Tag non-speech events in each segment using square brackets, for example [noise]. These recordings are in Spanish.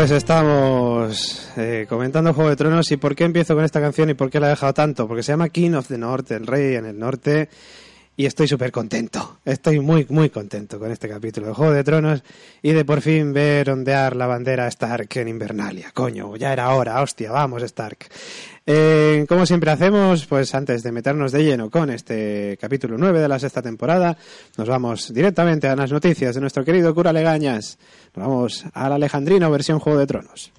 Pues estamos eh, comentando Juego de Tronos y por qué empiezo con esta canción y por qué la he dejado tanto. Porque se llama King of the North, el rey en el norte, y estoy súper contento. Estoy muy, muy contento con este capítulo de Juego de Tronos y de por fin ver ondear la bandera Stark en Invernalia. Coño, ya era hora, hostia, vamos Stark. Eh, como siempre hacemos, pues antes de meternos de lleno con este capítulo 9 de la sexta temporada, nos vamos directamente a las noticias de nuestro querido cura Legañas. Nos vamos al Alejandrino versión Juego de Tronos.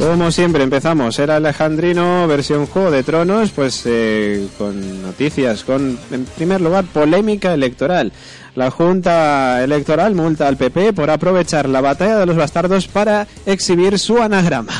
Como siempre empezamos el Alejandrino versión Juego de Tronos, pues eh, con noticias, con en primer lugar polémica electoral. La Junta Electoral multa al PP por aprovechar la batalla de los bastardos para exhibir su anagrama.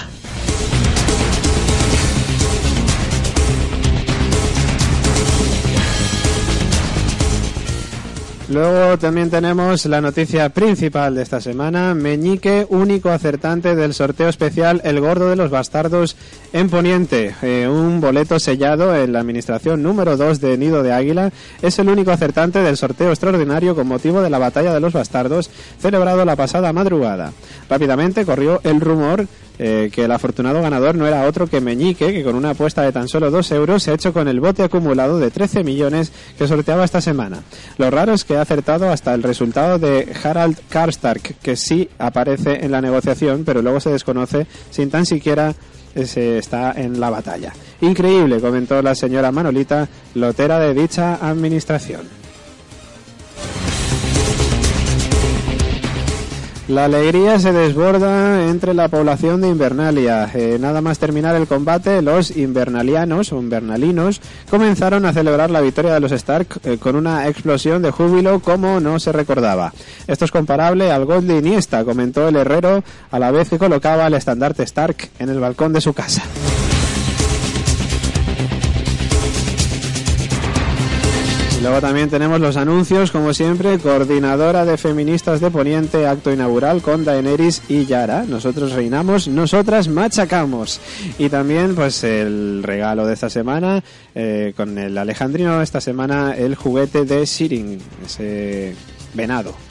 Luego también tenemos la noticia principal de esta semana. Meñique, único acertante del sorteo especial El Gordo de los Bastardos en Poniente. Eh, un boleto sellado en la administración número 2 de Nido de Águila. Es el único acertante del sorteo extraordinario con motivo de la Batalla de los Bastardos celebrado la pasada madrugada. Rápidamente corrió el rumor eh, que el afortunado ganador no era otro que Meñique, que con una apuesta de tan solo 2 euros se ha hecho con el bote acumulado de 13 millones que sorteaba esta semana. Lo raro es que ha acertado hasta el resultado de Harald Karstark, que sí aparece en la negociación, pero luego se desconoce sin tan siquiera se está en la batalla. Increíble, comentó la señora Manolita, lotera de dicha administración. La alegría se desborda entre la población de Invernalia. Eh, nada más terminar el combate, los invernalianos o invernalinos comenzaron a celebrar la victoria de los Stark eh, con una explosión de júbilo como no se recordaba. Esto es comparable al gol de Iniesta, comentó el herrero a la vez que colocaba el estandarte Stark en el balcón de su casa. Luego también tenemos los anuncios, como siempre, coordinadora de feministas de Poniente, acto inaugural con Daenerys y Yara. Nosotros reinamos, nosotras machacamos. Y también, pues, el regalo de esta semana, eh, con el Alejandrino, esta semana, el juguete de Sirin, ese venado.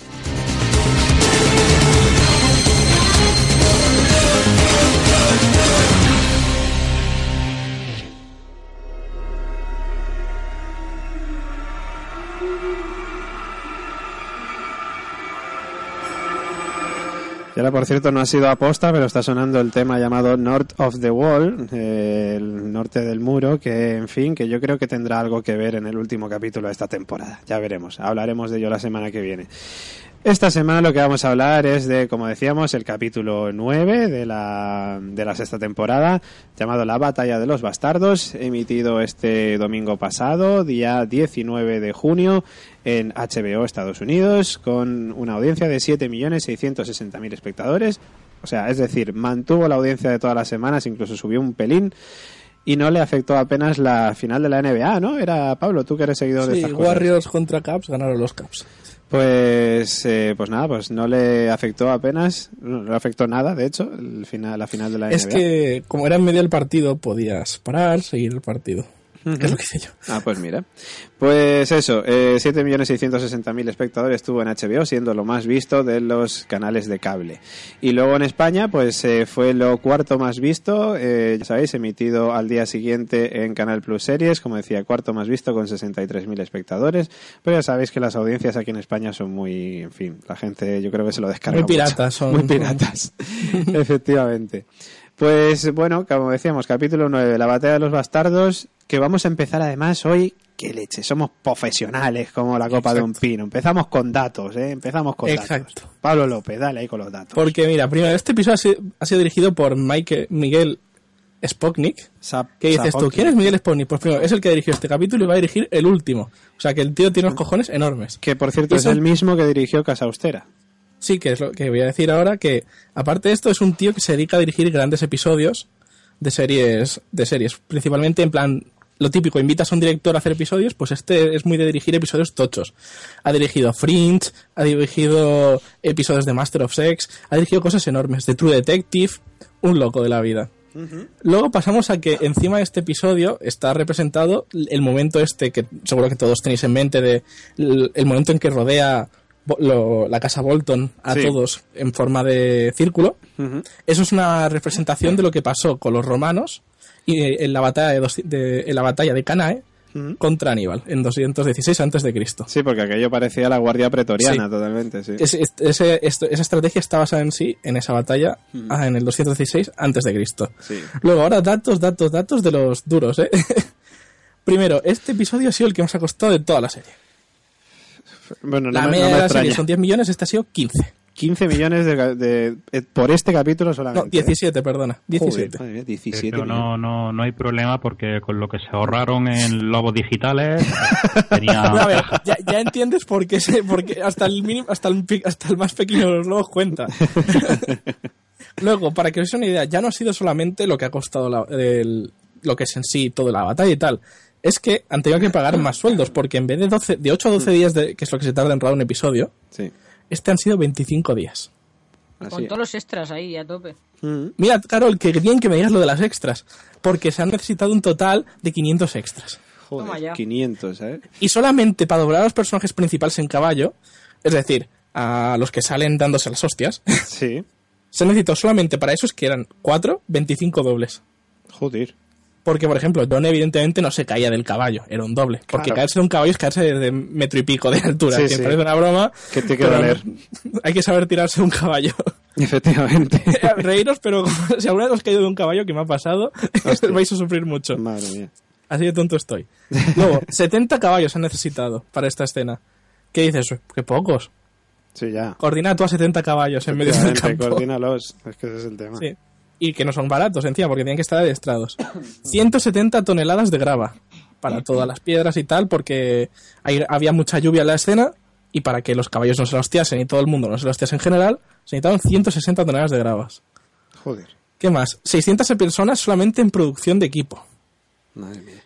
Por cierto, no ha sido aposta, pero está sonando el tema llamado North of the Wall, el norte del muro, que, en fin, que yo creo que tendrá algo que ver en el último capítulo de esta temporada. Ya veremos. Hablaremos de ello la semana que viene. Esta semana lo que vamos a hablar es de, como decíamos, el capítulo 9 de la, de la sexta temporada, llamado La Batalla de los Bastardos, emitido este domingo pasado, día 19 de junio, en HBO Estados Unidos, con una audiencia de 7.660.000 espectadores. O sea, es decir, mantuvo la audiencia de todas las semanas, incluso subió un pelín y no le afectó apenas la final de la NBA, ¿no? Era Pablo, tú que eres seguidor de cosas. Warriors contra Caps ganaron los Caps. Pues, eh, pues nada, pues no le afectó apenas, no le afectó nada, de hecho, el final, la final de la Es NBA. que, como era en medio del partido, podías parar, seguir el partido. Es lo que hice yo. Ah, pues mira. Pues eso, eh, 7.660.000 espectadores tuvo en HBO, siendo lo más visto de los canales de cable. Y luego en España, pues eh, fue lo cuarto más visto, eh, ya sabéis, emitido al día siguiente en Canal Plus Series, como decía, cuarto más visto con 63.000 espectadores. Pero ya sabéis que las audiencias aquí en España son muy, en fin, la gente yo creo que se lo descarga Muy mucho. piratas son. Muy piratas, [laughs] efectivamente. Pues bueno, como decíamos, capítulo 9, la batalla de los bastardos, que vamos a empezar además hoy, qué leche, somos profesionales como la copa de un pino. Empezamos con datos, ¿eh? Empezamos con Exacto. datos. Pablo López, dale ahí con los datos. Porque mira, primero, este episodio ha sido, ha sido dirigido por Mike, Miguel Spoknik. ¿Qué dices tú? ¿Quién es Miguel Spoknik? Pues primero, es el que dirigió este capítulo y va a dirigir el último. O sea que el tío tiene unos cojones enormes. Que por cierto es el mismo que dirigió Casa Austera. Sí, que es lo que voy a decir ahora, que aparte de esto es un tío que se dedica a dirigir grandes episodios de series, de series, principalmente en plan lo típico, invitas a un director a hacer episodios, pues este es muy de dirigir episodios tochos. Ha dirigido Fringe, ha dirigido episodios de Master of Sex, ha dirigido cosas enormes, de True Detective, un loco de la vida. Luego pasamos a que encima de este episodio está representado el momento este que seguro que todos tenéis en mente de el, momento en que rodea lo- la casa Bolton a Sí. todos en forma de círculo. Eso es una representación de lo que pasó con los romanos y eh, en la batalla de, dos- de- en la batalla de Canae contra Aníbal en 216 antes de Cristo. Sí, porque aquello parecía la guardia pretoriana Sí. totalmente, sí. Ese- esa estrategia está basada en sí en esa batalla ah, en el 216 antes de Cristo. Sí. Luego, ahora datos, datos, datos de los duros, ¿eh? [laughs] Primero, este episodio ha sido el que más ha costado de toda la serie. Bueno, no, la me- no media me de la serie son 10 millones, este ha sido 15. 15 millones de, eh, por este capítulo solamente. No, 17, perdona. 17. Joder, mía, 17 Pero no, no, no hay problema porque con lo que se ahorraron en lobos digitales [laughs] tenía... A ver, ya, ya entiendes por qué, se- por qué hasta el mínimo, hasta el, pi- hasta el más pequeño de los lobos cuenta. [laughs] Luego, para que os hagáis una idea, ya no ha sido solamente lo que ha costado la- el- lo que es en sí toda la batalla y tal. Es que han tenido que pagar más sueldos, porque en vez de 12, de 8 a 12 días, de, que es lo que se tarda en rodar un episodio, Sí, este han sido 25 días. así Con es. todos los extras ahí a tope. Mm. Mira, Carol, que bien que me digas lo de las extras, porque se han necesitado un total de 500 extras. Joder, ya. 500, ¿sabes? Y solamente para doblar a los personajes principales en caballo, es decir, a los que salen dándose las hostias, Sí, [laughs] se necesitó solamente para esos que eran 4, 25 dobles. joder. Porque, por ejemplo, John evidentemente no se caía del caballo, era un doble. Porque Claro. caerse de un caballo es caerse de metro y pico de altura, Sí, que sí. parece una broma. Que te que pero doler. [laughs] Hay que saber tirarse de un caballo. [laughs] Efectivamente. [laughs] Reíros, pero si alguna vez os caído de un caballo, que me ha pasado, vais a sufrir mucho. Madre mía. Así de tonto estoy. Luego, 70 caballos han necesitado para esta escena. ¿Qué dices? Qué pocos. Sí, ya. Coordina tú a 70 caballos en medio del campo. coordínalos. Es que ese es el tema. Sí. Y que no son baratos encima, porque tienen que estar adiestrados. [coughs] 170 toneladas de grava para todas las piedras y tal, porque hay- había mucha lluvia en la escena y para que los caballos no se hostiasen y todo el mundo no se hostiase en general, se necesitaron 160 toneladas de gravas. Joder. ¿Qué más? 600 personas solamente en producción de equipo. Madre mía.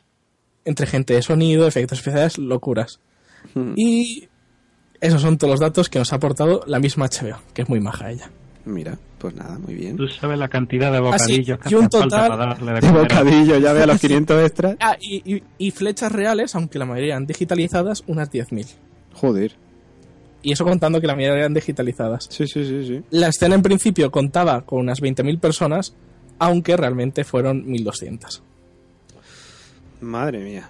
Entre gente de sonido, efectos especiales, locuras. Mm. Y esos son todos los datos que nos ha aportado la misma HBO, que es muy maja ella. Mira, pues nada, muy bien. Tú sabes la cantidad de bocadillos Ah, sí, que y un hacen falta total para darle de De comer a- bocadillo, ya ve a los 500 extras. [laughs] Ah, y, y- y flechas reales, aunque la mayoría eran digitalizadas, unas 10.000. Joder. Y eso contando que la mayoría eran digitalizadas. Sí, sí, sí, sí. La escena en principio contaba con unas 20.000 personas, aunque realmente fueron 1.200. Madre mía.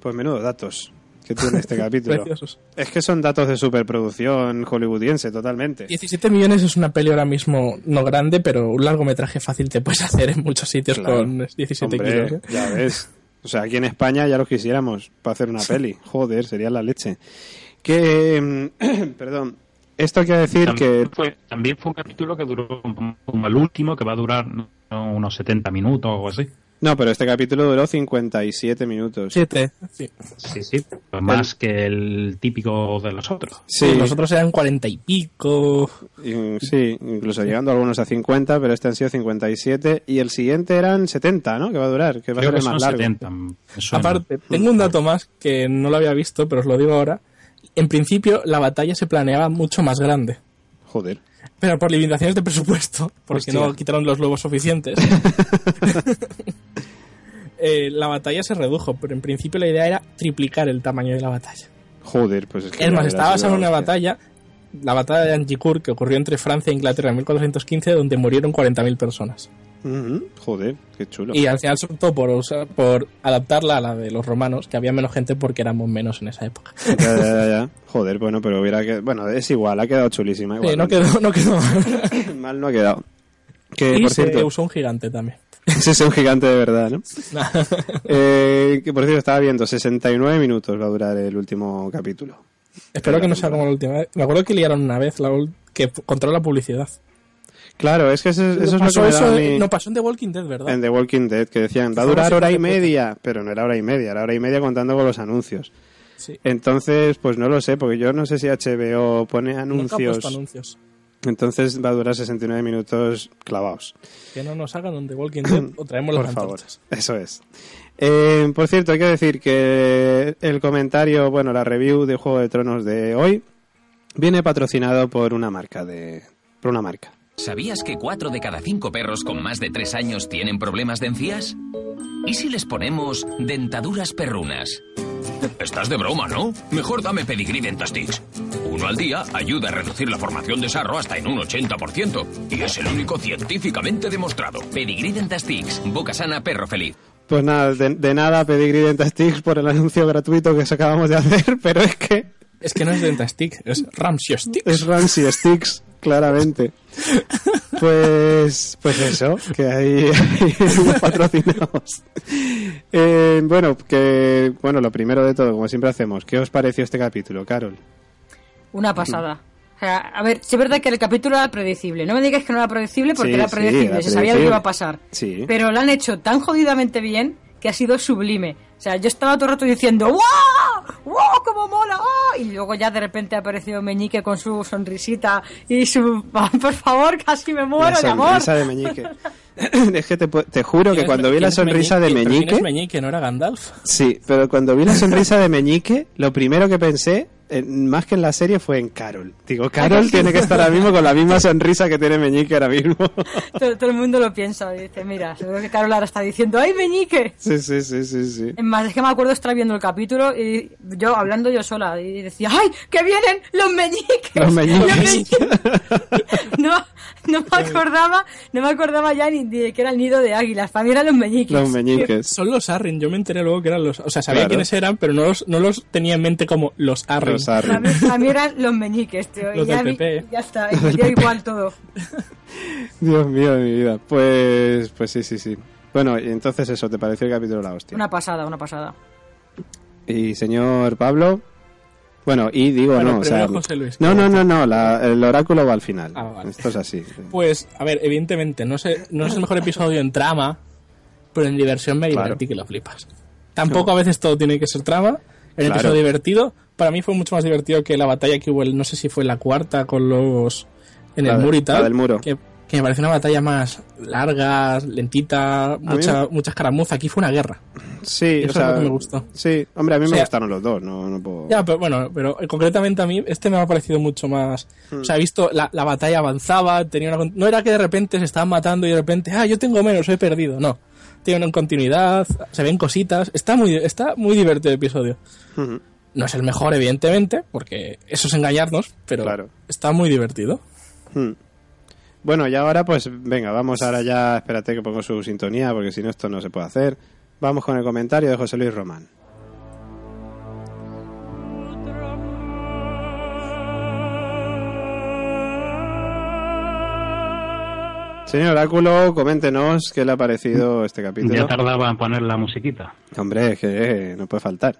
Pues menudo datos que tiene este [laughs] capítulo. Preciosos. Es que son datos de superproducción hollywoodiense, totalmente. 17 millones es una peli ahora mismo no grande, pero un largometraje fácil te puedes hacer en muchos sitios Claro. con 17 Hombre, kilos. ¿eh? ya ves. O sea, aquí en España ya lo quisiéramos para hacer una peli. Joder, sería la leche. Que, mm, [clears throat] perdón, esto quiere decir que... También fue, también fue un capítulo que duró como, el último, que va a durar ¿no? unos 70 minutos o algo así. No, pero este capítulo duró 57 minutos. 7, sí. Sí, sí. Pues más que el típico de los otros. Sí, Los otros eran 40 y pico. y- sí, incluso llegando algunos a 50, pero este han sido 57 y el siguiente eran 70, ¿no? Que va a durar, que va Creo a ser más largo. 70. me suena. Aparte, tengo un dato más que no lo había visto, pero os lo digo ahora. En principio, la batalla se planeaba mucho más grande. Joder. Pero por limitaciones de presupuesto, porque Hostia. no quitaron los lobos suficientes, [laughs] eh, la batalla se redujo. Pero en principio la idea era triplicar el tamaño de la batalla. Joder, pues es que... Es más, estaba basada en una batalla, la batalla de Angicourt, que ocurrió entre Francia e Inglaterra en 1415, donde murieron 40.000 personas. Joder, qué chulo. Y al final se optó por, usar- por adaptarla a la de los romanos, que había menos gente porque éramos menos en esa época. Ya, ya, ya, ya. [laughs] Joder, bueno, pero hubiera que... Bueno, es igual, ha quedado chulísima. Sí, no quedó, no quedó mal. [laughs] Mal no ha quedado. Que, y por se cierto, usó un gigante también. [laughs] ese es un gigante de verdad, ¿no? Eh, que por cierto, estaba viendo, 69 minutos va a durar el último capítulo. Espero que no sea como la última vez. Me acuerdo que liaron una vez la que controló la publicidad. Claro, es que eso, eso es lo que me eso, da a mí no pasó en The Walking Dead, ¿verdad? en The Walking Dead, que decían, va a durar hora y media, pero no era hora y media, era hora y media contando con los anuncios. Sí. Entonces, pues no lo sé, porque yo no sé si HBO pone anuncios, anuncios. entonces va a durar 69 minutos clavados. Que no nos hagan un The Walking Dead o traemos Por las favor, antorchas. eso es. Eh, por cierto, hay que decir que el comentario, bueno, la review de Juego de Tronos de hoy viene patrocinado por una marca de, por una marca. ¿Sabías que 4 de cada 5 perros con más de 3 años tienen problemas de encías? ¿Y si les ponemos dentaduras perrunas? Estás de broma, ¿no? Mejor dame Pedigree Dentastix. Uno al día ayuda a reducir la formación de sarro hasta en un 80%. Y es el único científicamente demostrado. Pedigree Dentastix. Boca sana, perro feliz. Pues nada, de, de nada Pedigree Dentastix por el anuncio gratuito que os acabamos de hacer, [laughs] pero es que Es que no es Dentastick, es Ramsey Stick. es Ramsey Sticks, claramente. Pues, pues eso, que ahí, [laughs] patrocinamos. Eh, bueno, que bueno, lo primero de todo, como siempre hacemos, ¿qué os pareció este capítulo, Carol? Una pasada. O sea, a ver, sí es verdad que el capítulo era predecible. No me digas que no era predecible porque Sí, era sí, predecible, era se sabía lo que predecible. iba a pasar. Sí. Pero lo han hecho tan jodidamente bien que ha sido sublime. O sea, yo estaba todo el rato diciendo ¡Wow! ¡Wow! ¡Cómo mola! ¡Oh! Y luego ya de repente ha aparecido Meñique con su sonrisita y su... Por favor, casi me muero la de amor. sonrisa de Meñique. [laughs] es que te, te juro que cuando vi la sonrisa de ¿quién es Meñique... Meñique? ¿No era Gandalf? Sí, pero cuando vi la sonrisa de Meñique, lo primero que pensé, eh, más que en la serie, fue en Carol. Digo, Carol tiene que estar ahora mismo con la misma sonrisa que tiene Meñique ahora mismo. [laughs] Todo, todo el mundo lo piensa. y Dice, mira, seguro que Carol ahora está diciendo ¡Ay, Meñique! sí, sí, sí, sí, sí. Es más, es que me acuerdo estar viendo el capítulo y yo hablando yo sola y decía, ¡ay, que vienen los meñiques! Los [laughs] meñiques. meñiques". [laughs] no, no me acordaba, no me acordaba ya ni de que era el nido de águilas, para mí eran los meñiques. Los Meñiques. Son los Arryn, yo me enteré luego que eran los... O sea, sabía Claro. quiénes eran, pero no los, no los tenía en mente como los Arryn. Los mí, eran los meñiques, tío. Los ya, del vi- ya está, y me dio igual todo. [laughs] Dios mío de mi vida. Pues, pues sí, sí, sí. Bueno, y entonces eso, ¿te pareció el capítulo la hostia? Una pasada, una pasada. Y señor Pablo... Bueno, y digo, Bueno, no, o sea... José Luis. No, no, no, no, la- el oráculo va al final. Ah, vale. Esto es así. Pues, a ver, evidentemente, no, sé, no es el mejor episodio en trama, pero en diversión me Claro. divertí que lo flipas. Tampoco a veces todo tiene que ser trama. El Claro. episodio divertido, para mí fue mucho más divertido que la batalla que hubo, el, no sé si fue la cuarta con los... en La el de- muro y la tal. del muro. Que, que me pareció una batalla más larga, lentita, mucha, me- mucha escaramuza. Aquí fue una guerra. Sí, Eso o sea... es lo que me gustó. Sí, hombre, a mí O me gustaron los dos, no, no puedo... Ya, pero bueno, pero concretamente a mí este me ha parecido mucho más... O sea, he visto la, la batalla avanzaba, tenía una... No era que de repente se estaban matando y de repente, ah, yo tengo menos, he perdido. No. Tiene una continuidad, se ven cositas. Está muy, está muy divertido el episodio. No es el mejor, evidentemente, porque eso es engañarnos, pero Claro. está muy divertido. Hmm. Bueno, y ahora pues venga, vamos ahora ya, espérate que pongo su sintonía porque si no esto no se puede hacer. Vamos con el comentario de José Luis Román. Señor Oráculo, coméntenos qué le ha parecido este capítulo. Ya tardaba en poner la musiquita. Hombre, es que no puede faltar.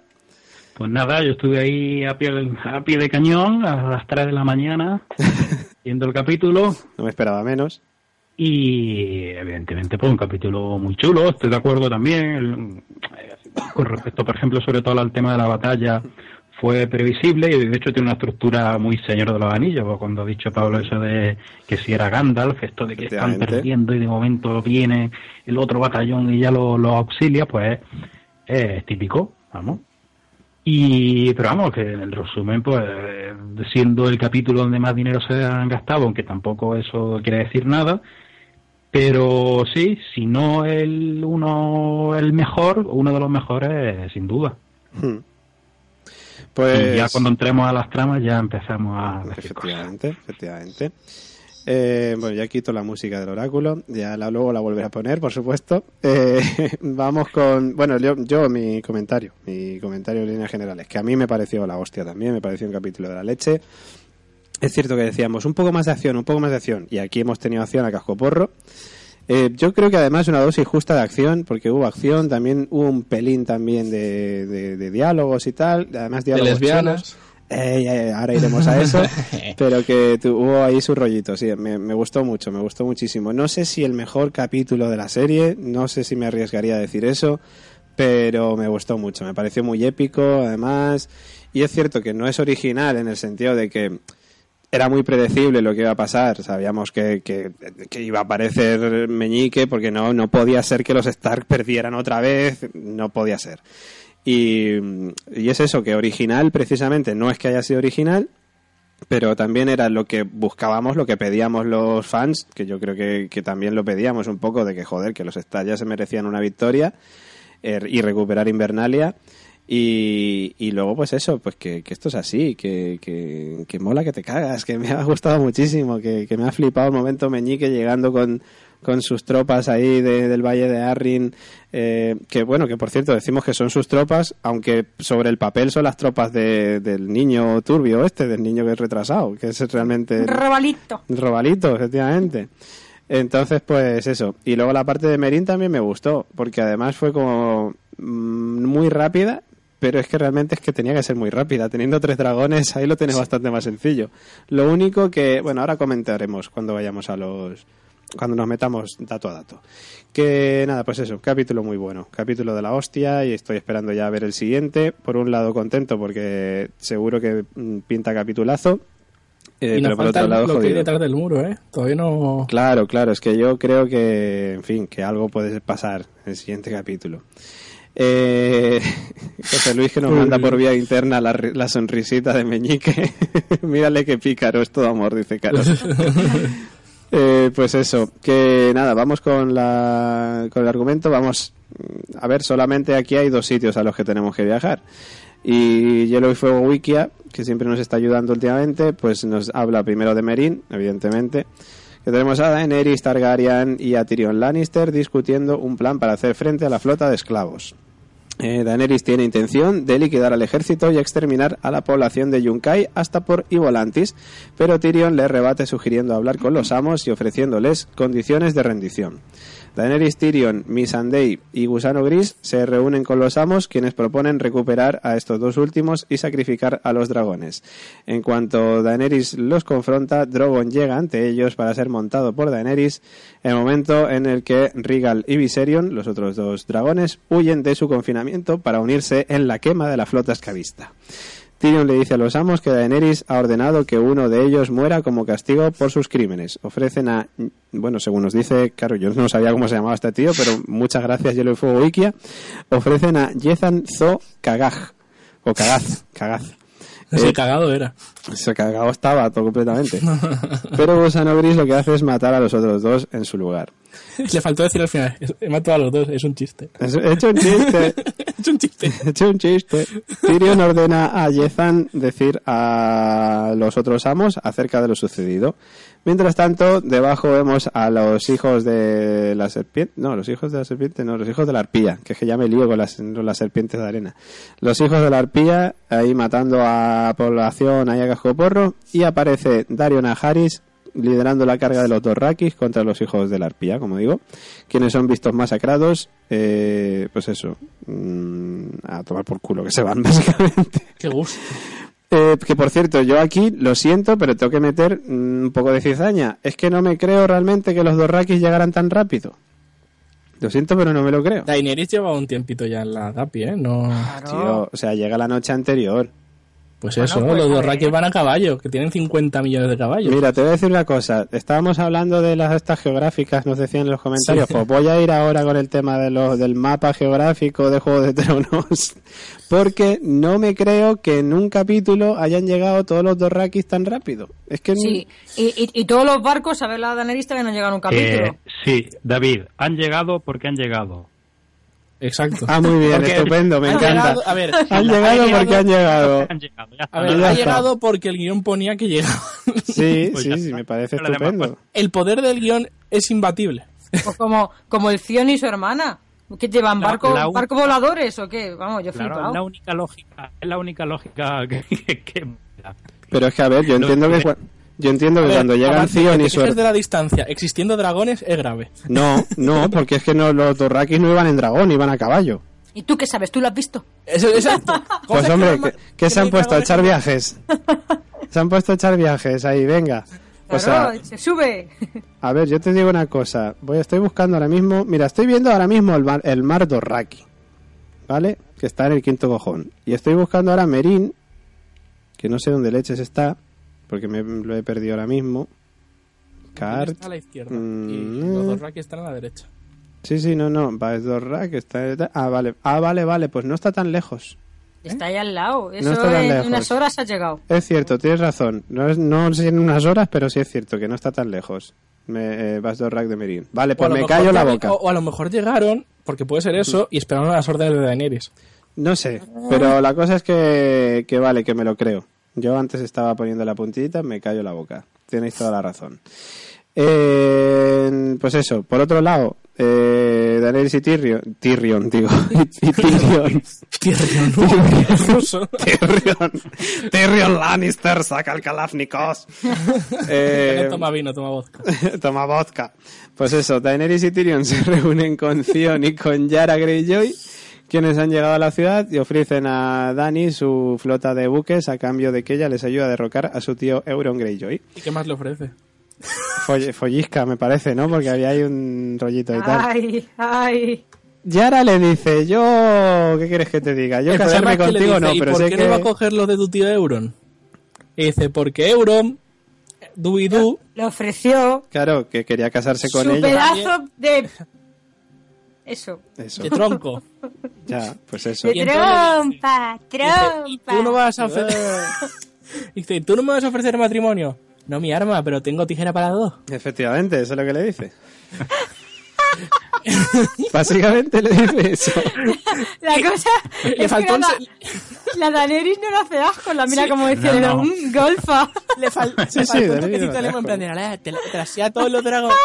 Pues nada, yo estuve ahí a pie, a pie de cañón a las 3 de la mañana [laughs] viendo el capítulo No me esperaba menos. y evidentemente pues un capítulo muy chulo, estoy de acuerdo también. el- con respecto, por ejemplo, sobre todo al tema de la batalla, fue previsible y de hecho tiene una estructura muy señor de los anillos, cuando ha dicho Pablo eso de que si era Gandalf, esto de que están perdiendo y de momento viene el otro batallón y ya lo, lo auxilia, pues es típico, vamos. Y, pero vamos, que en el resumen, pues, eh, siendo el capítulo donde más dinero se han gastado, aunque tampoco eso quiere decir nada, pero sí, si no el uno el mejor, uno de los mejores, sin duda. Hmm. Pues Y ya cuando entremos a las tramas ya empezamos a cosas. Efectivamente, efectivamente. Eh, bueno, ya quito la música del oráculo, ya la, luego la volveré a poner, por supuesto. Eh, [laughs] vamos con, bueno, yo, yo mi comentario, mi comentario en líneas generales, que a mí me pareció la hostia también, me pareció un capítulo de la leche. Es cierto que decíamos un poco más de acción, un poco más de acción, y aquí hemos tenido acción a cascoporro. Eh, yo creo que además una dosis justa de acción, porque hubo acción, también hubo un pelín también de, de- de diálogos y tal, además De diálogos lesbianas. chulos. Eh, eh, ahora iremos a eso, [laughs] pero que tuvo ahí su rollito, sí, me, me gustó mucho, me gustó muchísimo. No sé si el mejor capítulo de la serie, no sé si me arriesgaría a decir eso, pero me gustó mucho, me pareció muy épico, además, y es cierto que no es original en el sentido de que era muy predecible lo que iba a pasar. Sabíamos que, que, que iba a aparecer Meñique porque no, no podía ser que los Stark perdieran otra vez. No podía ser. Y, y es eso, que original precisamente no es que haya sido original, pero también era lo que buscábamos, lo que pedíamos los fans, que yo creo que, que también lo pedíamos un poco de que joder, que los Stallas se merecían una victoria eh, y recuperar Invernalia. Y, y luego, pues eso, pues que, que esto es así, que, que, que mola que te cagas, que me ha gustado muchísimo, que, que me ha flipado el momento Meñique llegando con, con sus tropas ahí de- del Valle de Arrin, eh, que bueno, que por cierto decimos que son sus tropas, aunque sobre el papel son las tropas de- del niño turbio este, del niño que es retrasado, que es realmente... Robalito. Robalito, efectivamente. Entonces, pues eso. Y luego la parte de Merín también me gustó, porque además fue como mm, muy rápida, pero es que realmente es que tenía que ser muy rápida. Teniendo tres dragones, ahí lo tienes bastante más sencillo. Lo único que, bueno, ahora comentaremos cuando vayamos a los... cuando nos metamos dato a dato. Que nada, pues eso, capítulo muy bueno. Capítulo de la hostia y estoy esperando ya a ver el siguiente. Por un lado contento porque seguro que mm, pinta capitulazo. Eh, y nos pero por otro lado, jodido. detrás del muro, ¿eh? Todavía no... Claro, claro, es que yo creo que, en fin, que algo puede pasar en el siguiente capítulo. Eh, [laughs] José Luis que nos manda por vía interna la, ri- la sonrisita de Meñique. [laughs] Mírale qué pícaro, es todo amor, dice Carlos. [laughs] Eh, pues eso, que nada, vamos con, la, con el argumento. Vamos, a ver, solamente aquí hay dos sitios a los que tenemos que viajar. Y Hielo y Fuego Wikia, que siempre nos está ayudando últimamente, pues nos habla primero de Merín, evidentemente. Que tenemos a Daenerys Targaryen y a Tyrion Lannister discutiendo un plan para hacer frente a la flota de esclavos. Eh, Daenerys tiene intención de liquidar al ejército y exterminar a la población de Yunkai hasta por Ivolantis, pero Tyrion le rebate sugiriendo hablar con los amos y ofreciéndoles condiciones de rendición. Daenerys, Tyrion, Missandei y Gusano Gris se reúnen con los amos, quienes proponen recuperar a estos dos últimos y sacrificar a los dragones. En cuanto Daenerys los confronta, Drogon llega ante ellos para ser montado por Daenerys, el momento en el que Rigal y Viserion, los otros dos dragones, huyen de su confinamiento para unirse en la quema de la flota esclavista. Tyrion le dice a los amos que Daenerys ha ordenado que uno de ellos muera como castigo por sus crímenes. Ofrecen a, bueno, según nos dice, claro, yo no sabía cómo se llamaba este tío, pero muchas gracias, Hielo y Fuego Wikia. Ofrecen a Yezan Zo Kagaj, o Kagaz, Kagaz. Ese Eh, cagado era. se cagado estaba todo completamente. Pero Gusano Gris lo que hace es matar a los otros dos en su lugar. [laughs] Le faltó decir al final, he matado a los dos, es un chiste. Es- He hecho un chiste. [laughs] es un chiste. He hecho un chiste. Tyrion ordena a Yezan decir a los otros amos acerca de lo sucedido. Mientras tanto, debajo vemos a los hijos de la serpiente. No, los hijos de la serpiente, no, los hijos de la arpía. Que es que ya me lío con las, con las serpientes de arena. Los hijos de la arpía ahí matando a población ahí a cascoporro. Y aparece Dario Najaris liderando la carga de los Dorrakis contra los hijos de la arpía, como digo, quienes son vistos masacrados, eh, pues eso, mm, a tomar por culo que se van, [laughs] básicamente. Qué gusto. Eh, que por cierto, yo aquí lo siento, pero tengo que meter mm, un poco de cizaña. Es que no me creo realmente que los Dorrakis llegaran tan rápido. Lo siento, pero no me lo creo. Daenerys lleva un tiempito ya en la Gapi, ¿eh? No... Tío, o sea, llega la noche anterior. Pues Bueno, eso, pues, los dos ver. raquis van a caballo, que tienen 50 millones de caballos. Mira, te voy a decir una cosa. Estábamos hablando de las estas geográficas, nos decían en los comentarios. Sí. Pues voy a ir ahora con el tema de los, del mapa geográfico de Juego de Tronos. [laughs] Porque no me creo que en un capítulo hayan llegado todos los Dorrakis tan rápido. Es que Sí, y, y, y todos los barcos, a ver la Daenerys que no llegan a un capítulo. Eh, sí, David, han llegado porque han llegado. Exacto. Ah, muy bien, Porque estupendo, me han encanta. llegado- a ver, Han llegado porque han llegado. Han llegado, ya a está. ver, ya ha está. llegado porque el guion ponía que llegaba. Sí, [laughs] Pues sí, sí, me parece Pero además, estupendo. El poder del guion es imbatible. Pues como, como el Zion y su hermana. ¿Qué llevan? La- ¿Barco, la un- ¿Barco voladores o qué? Vamos, yo Claro, flipado. es la única lógica, es la única lógica [laughs] que, que- que- Pero es que, a ver, yo entiendo que, que- yo entiendo que ver, cuando llegan que y te su quejes de la distancia, existiendo dragones es grave. No, no, porque es que no, los Dorrakis no iban en dragón, iban a caballo. ¿Y tú qué sabes? ¿Tú lo has visto? Eso, exacto. [laughs] Pues hombre, no ma- ¿qué, qué se han puesto a echar que- viajes? Se han puesto a echar viajes ahí, venga. O sea, se sube. a ver, yo te digo una cosa. Voy, estoy buscando ahora mismo. Mira, estoy viendo ahora mismo el mar, el mar Dorraki. ¿Vale? Que está en el quinto cojón. Y estoy buscando ahora Merín. Que no sé dónde leches está. Porque me lo he perdido ahora mismo. Cart. Está a la izquierda y Mm. los dos raquis están a la derecha. Sí, sí, no, no. Va, es Dorrak. Está. Ah, vale. Ah, vale, vale. Pues no está tan lejos. Está ahí al lado. Eso está tan en lejos. unas horas ha llegado. Es cierto, tienes razón. No, es, no sé en unas horas, pero sí es cierto que no está tan lejos. Me, eh, Rack de Merín. Vale, pues me callo la boca. O, o a lo mejor llegaron, porque puede ser eso, y esperaron a las órdenes de Daenerys. No sé, pero la cosa es que, que vale, que me lo creo. Yo antes estaba poniendo la puntillita, me callo la boca. Tenéis toda la razón. Eh, pues eso, por otro lado, eh, Daenerys [laughs] y Tyrion, Tyrion, digo, y, y [laughs] Tyrion, Tyrion. Tyrion, Tyrion Lannister saca el Kalashnikov. [laughs] Eh, toma vino, toma vodka. Toma vodka. Pues eso, Daenerys y Tyrion se reúnen con Theon y con Yara Greyjoy, quienes han llegado a la ciudad y ofrecen a Dany su flota de buques a cambio de que ella les ayude a derrocar a su tío Euron Greyjoy. ¿Y qué más le ofrece? Foll- follisca, me parece, ¿no? Porque había ahí un rollito y tal. Ay, ay. Yara le dice, yo, ¿qué quieres que te diga? Yo El casarme es que le contigo dice, no, ¿y pero por sé qué que... no va a coger lo de tu tío Euron? Y dice, porque Euron, du y du, Le ofreció Claro, que quería casarse con su ella. pedazo de... Eso. Eso, de tronco. [laughs] ya, pues eso. De Y entonces trompa, Dice, ¿y trompa. tú no vas a ofrecer... [laughs] [laughs] dice, ¿tú no me vas a ofrecer matrimonio? No mi arma, pero tengo tijera para dos. Efectivamente, eso es lo que le dice. Básicamente le dice eso. La cosa Le es faltó que la, la Daenerys no le hace asco, la mira Sí. como diciendo, No, no. "Mm, golfa. Le, fal- Sí, le sí, faltó un toquecito de te lengua en asco. plan de, "Ala, te, la- te la hacía a todos los dragones.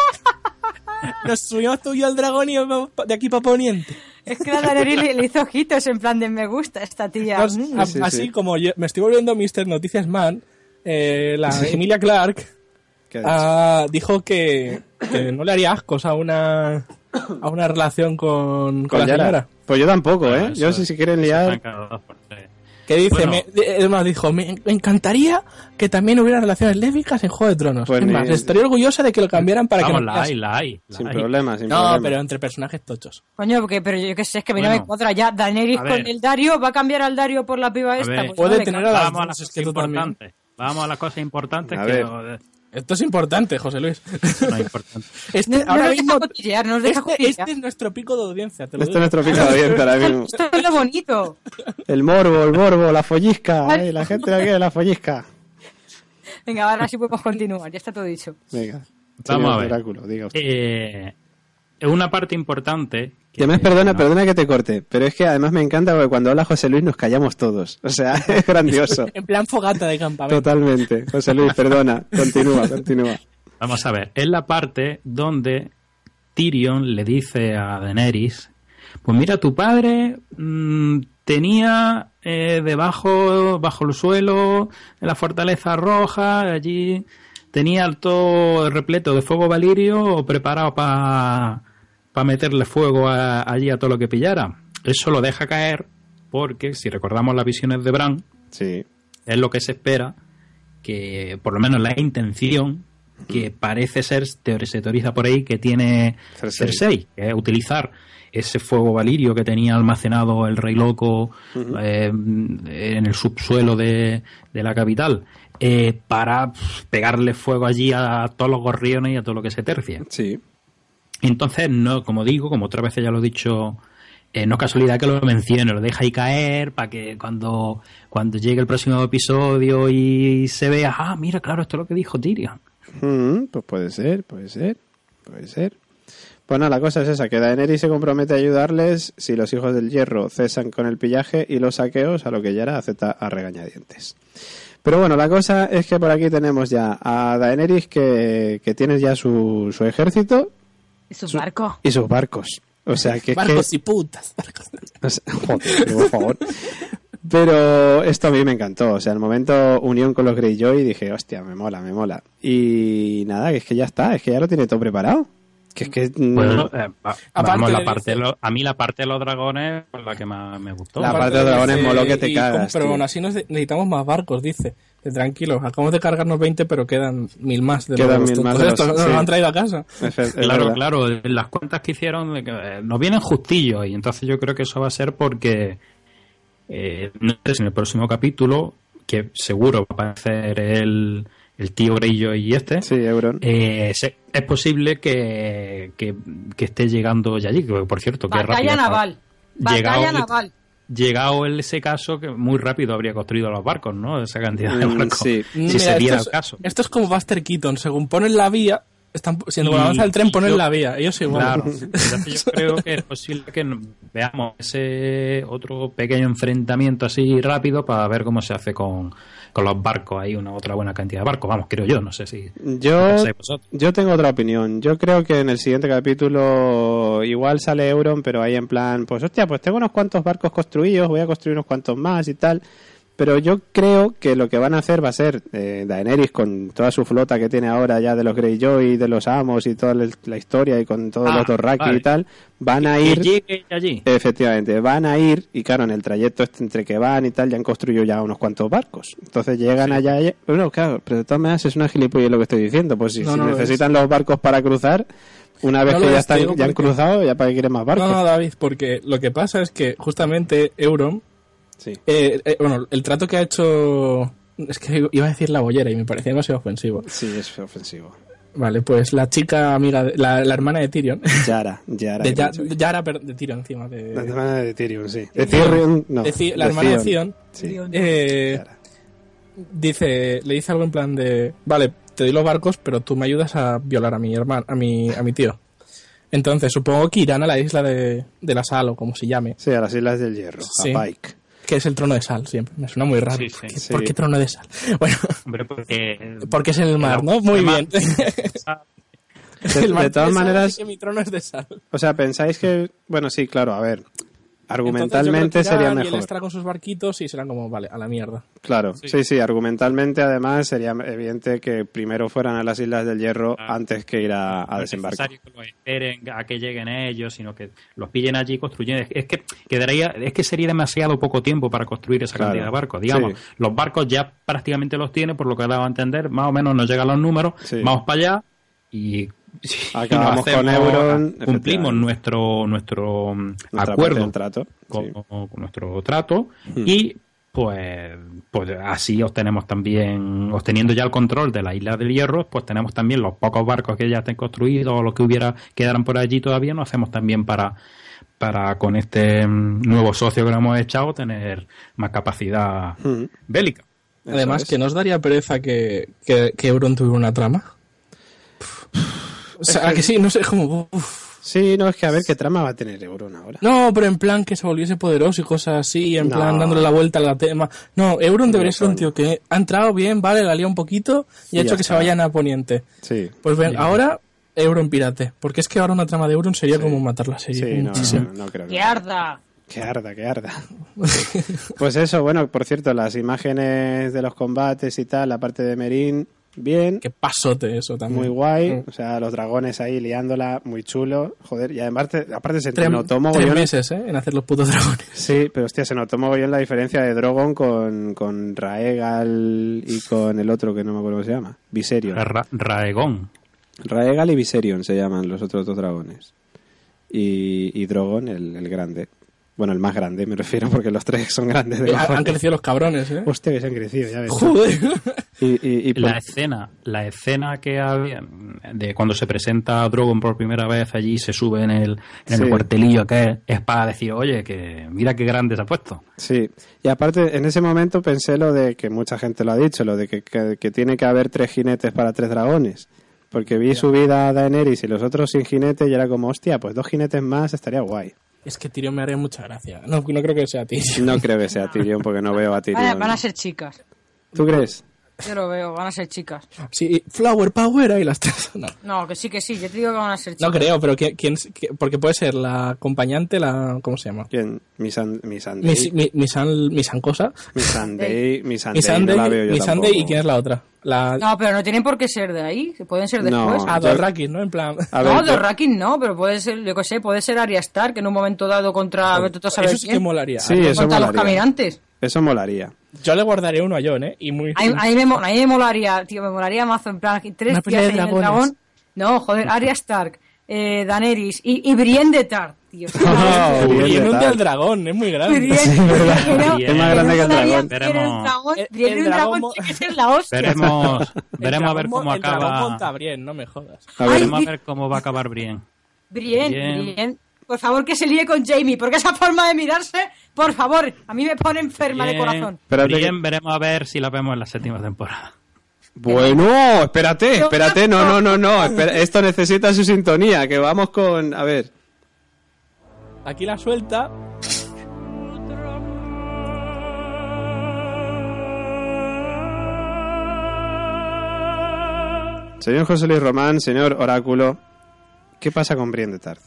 Nos subimos tú y yo al dragón y vamos de aquí para poniente. Es que la Daenerys le, le hizo ojitos en plan de me gusta esta tía. Nos- Mm. a- sí, así sí. como yo- me estoy volviendo Mr. Noticias Man, eh, la Emilia Clark ah, dijo que, que no le haría ascos a una a una relación con, con Con la Yara. señora. Pues yo tampoco, ¿eh? Eso- yo si se quieren liar... están cada dos por tres. Que dice, Bueno. me, además dijo, me, me encantaría que también hubiera relaciones lésbicas en Juego de Tronos. Pues es ni- más, estaría orgullosa de que lo cambiaran para Vamos, que no la hay, la hay. la Sin hay. problema, sin No, problema. pero entre personajes tochos. Coño, porque, pero yo qué sé, es que Bueno. me cuadra ya. Daenerys con el Dario, ¿va a cambiar al Dario por la piba esta? Pues puede no me tener a las Vamos a las cosas importantes. Vamos a las cosas importantes A que Esto es importante, José Luis. no es importante. [laughs] Este, No, no ahora nos mismo, cotillear, no nos deja este, este es nuestro pico de audiencia, te lo Este es nuestro pico de audiencia ahora mismo. Esto es lo bonito. El morbo, el morbo, la follisca. ay, la gente la quiere, la follisca. Venga, ahora sí podemos continuar, ya está todo dicho. Venga. Vamos a ver. Oráculo, diga usted. Eh, es una parte importante. que- Además, perdona, no, perdona que te corte, pero es que además me encanta porque cuando habla José Luis nos callamos todos. O sea, [laughs] es grandioso. [laughs] En plan fogata de campamento. Totalmente. José Luis, [laughs] perdona. Continúa, continúa. Vamos a ver, es la parte donde Tyrion le dice a Daenerys, pues mira, tu padre mm, tenía eh, debajo, bajo el suelo, en la fortaleza roja, allí tenía todo repleto de fuego valirio preparado para meterle fuego a- allí a todo lo que pillara. Eso lo deja caer porque, si recordamos las visiones de Bran, Sí. es lo que se espera que por lo menos la intención que parece ser se teoriza por ahí que tiene Cersei. Cersei, que es utilizar ese fuego valirio que tenía almacenado el rey loco eh, en el subsuelo de, de la capital eh, para pegarle fuego allí a todos los gorriones y a todo lo que se tercie. Sí. Entonces, no, como digo, como otras veces ya lo he dicho, eh, no es casualidad que lo mencione, lo deja ahí caer para que cuando, cuando llegue el próximo episodio y se vea, ah, mira, claro, esto es lo que dijo Tyrion. Mm, pues puede ser, puede ser, puede ser. Pues nada, la cosa es esa, que Daenerys se compromete a ayudarles si los hijos del hierro cesan con el pillaje y los saqueos, a lo que Yara acepta a regañadientes. Pero bueno, la cosa es que por aquí tenemos ya a Daenerys que, que tiene ya su, su ejército Y su Su- barco. y sus barcos. O sea, que. Barcos y putas. barcos. O sea, [laughs] joder, por favor. Pero esto a mí me encantó. O sea, el momento unión con los Greyjoy dije, hostia, me mola, me mola. Y nada, que es que ya está, es que ya lo tiene todo preparado. Que es que. mm, Bueno, eh, va- vamos, la parte de dice- lo- a mí la parte de los dragones es la que más me gustó. La parte de dragones dice, moló que te y cagas, Pero tío. aún así nos necesitamos más barcos, dice. De tranquilos, acabamos de cargarnos 20, pero quedan mil más de Quedan los mil más estos, los- nos sí. los han traído a casa. es- es Claro, verdad. claro, las cuentas que hicieron eh, nos vienen justillos y entonces yo creo que eso va a ser porque eh, no sé si en el próximo capítulo, que seguro va a aparecer el, el tío Greyjoy y este, Sí, Euron. eh, se- es posible que, que, que esté llegando ya allí, que por cierto, que Batalla rápido. naval. Llegado- Batalla naval. llegado en ese caso, que muy rápido habría construido los barcos, ¿no? Esa cantidad de Mm, barcos. sí. [laughs] Si Mira, se diera esto, el caso. es, esto es como Buster Keaton. Según ponen la vía, están, si Y- cuando avanza el tren ponen yo- la vía. Ellos igual. Claro. [laughs] Entonces yo creo que es posible que veamos ese otro pequeño enfrentamiento así rápido para ver cómo se hace con, con los barcos. Hay una otra buena cantidad de barcos. Vamos, creo yo. No sé si. Yo, yo tengo otra opinión. Yo creo que en el siguiente capítulo igual sale Euron, pero ahí en plan, pues hostia, pues tengo unos cuantos barcos construidos, voy a construir unos cuantos más y tal. Pero yo creo que lo que van a hacer va a ser eh, Daenerys con toda su flota que tiene ahora ya de los Greyjoy, de los Amos y toda la historia y con todos Ah, los Dothraki vale. y tal, van a Que ir llegue allí. Efectivamente, van a ir y claro, en el trayecto este entre que van y tal, ya han construido ya unos cuantos barcos. Entonces llegan allá y... Bueno, claro, pero de todas maneras es una gilipollez lo que estoy diciendo. Pues si, No, si no lo necesitan los barcos para cruzar, una vez No que ya, están, ya han porque- cruzado, ya para qué quieren más barcos. No, no, David, porque lo que pasa es que justamente Euron, Sí. eh, eh, bueno, el trato que ha hecho, es que iba a decir la bollera y me parecía demasiado ofensivo. Sí, es ofensivo. Vale, pues la chica amiga, de- la, la hermana de Tyrion, Yara, Yara. de, Ya-. Yara, pero de Tyrion encima, de, La hermana de Tyrion, sí. De Tyrion, no. de la de hermana de Sí, eh, dice, le dice algo en plan de, vale, te doy los barcos, pero tú me ayudas a violar a mi hermano, a mi, a mi tío. Entonces supongo que irán a la isla de, de la sal o como se llame, Sí, a las Islas del Hierro, Sí. a Pike. Que es el trono de sal siempre. Me suena muy raro. Sí, sí. ¿Por, qué, Sí. por qué trono de sal? [laughs] Bueno, Hombre, porque. [laughs] porque es en el mar, ¿no? Muy bien. [laughs] De, todas maneras, así que mi trono es de sal. o sea, pensáis que... Bueno, sí, claro, a ver. Entonces, yo Argumentalmente creo que sería irán Y él mejor. estará con sus barquitos y serán como, vale, a la mierda. Claro, sí. sí, argumentalmente además sería evidente que primero fueran a las Islas del Hierro Ah. antes que ir a, a no es desembarcar. necesario que los esperen a que lleguen ellos, sino que los pillen allí construyendo. Es que quedaría, es que sería demasiado poco tiempo para construir esa Claro, cantidad de barcos. Digamos, sí. los barcos ya prácticamente los tiene, por lo que he dado a entender, más o menos nos llegan los números, Sí. vamos para allá y, [laughs] y Acabamos con Euron, cumplimos nuestro nuestro mm, Nuestra acuerdo trato. con, sí. con nuestro trato Hmm. y pues, pues así obtenemos también, obteniendo ya el control de la isla del hierro, pues tenemos también los pocos barcos que ya estén construidos o los que hubiera quedaran por allí todavía, nos hacemos también para para con este mm, nuevo socio que nos hemos echado tener más capacidad Mm, bélica. Además, es. que nos daría pereza que, que, que Euron tuviera una trama. [laughs] O sea, ¿a que sí, no sé, como... uf. Sí, no, es que a ver qué trama va a tener Euron ahora. No, pero en plan que se volviese poderoso y cosas así, en No. plan dándole la vuelta a la tema. No, Euron debería ser un tío que ha entrado bien, vale, la lía un poquito y Y ha hecho que se vayan a Poniente. Sí. Pues ven, ahora Euron pirate. Porque es que ahora una trama de Euron sería como matar la serie. Sí, no, muchísimo. no, no creo que... ¡Que arda! Que arda, que arda. [laughs] Pues eso, bueno, por cierto, las imágenes de los combates y tal, la parte de Merín, bien, Qué pasote eso también. muy guay. Mm. O sea, los dragones ahí liándola, muy chulo. Joder, y además, aparte se Tres, notó tres mogollón. meses, ¿eh? En hacer los putos dragones. Sí, pero hostia, se notó mogollón la diferencia de Drogon con, con Raegal y con el otro que no me acuerdo cómo se llama. Viserion. Ra- Raegón. Raegal y Viserion se llaman los otros dos dragones. Y, y Drogon, el, el grande. Bueno, el más grande, me refiero, porque los tres son grandes. de Eh, han crecido los cabrones, ¿eh? Hostia, que se han crecido, ya ves. Joder. Y, y- y por- La escena, la escena que había de cuando se presenta Drogon por primera vez allí se sube en el, en Sí. el cuartelillo que es para decir, oye, que mira qué grande se ha puesto. Sí, y aparte en ese momento pensé lo de que mucha gente lo ha dicho, lo de que, que- que tiene que haber tres jinetes para tres dragones. Porque vi subida a Daenerys y los otros sin jinete y era como, hostia, pues dos jinetes más estaría guay. Es que Tyrion me haría mucha gracia. No, no creo que sea Tyrion. No creo que sea Tyrion porque no veo a Van a, Tyrion. van a ser chicas. ¿Tú crees? Yo lo veo, van a ser chicas. Sí, Flower Power ahí las tres. [laughs] No, No, que sí, que sí, yo te digo que van a ser chicas. no creo, pero ¿quién, quién- qué- porque puede ser la acompañante, la... ¿Cómo se llama? ¿Quién? Misan, Missandei. Mis, mi, Misan, Misancosa. Missandei, [laughs] Missandei, no la veo yo Missandei y quién es la otra. La... No, pero no tienen por qué ser de ahí, pueden ser No. después. Ah, yo- Dothraki, ¿no? En plan... A ver, no, no, pero puede ser, yo qué sé, puede ser Arya Stark en un momento dado contra, tú a saber Eso sí que molaría. Sí, eso contra los molaría. caminantes. Eso molaría. Yo le guardaré uno a John, ¿eh? Y muy... A mí, a mí me, a mí me molaría, tío, me molaría mazo, en plan, tres tías de ahí en el dragón. No, joder, Arya Stark, eh, Daenerys y, y Brienne de Tart, tío. [laughs] De un tal. del dragón, es muy grande. Brienne, verdad. Brienne- Es más grande que el Brienne- dragón. Brienne- Veremos. dragón- El- Brienne el de un dragón tiene que ser la hostia. Veremos, [laughs] veremos a ver cómo el dragón acaba. monta bien, no me jodas. A ver, Veremos a ver cómo va a acabar. Brienne, Bien. Brienne, por favor, que se líe con Jamie, porque esa forma de mirarse, por favor, a mí me pone enferma de corazón. Espérate bien, que- veremos a ver si la vemos en la séptima temporada. Bueno, espérate, espérate, no, no, no, no, espera, esto necesita su sintonía, que vamos con, a ver, Aquí la suelta. señor José Luis Román, señor Oráculo, ¿qué pasa con Brienne de Tarth?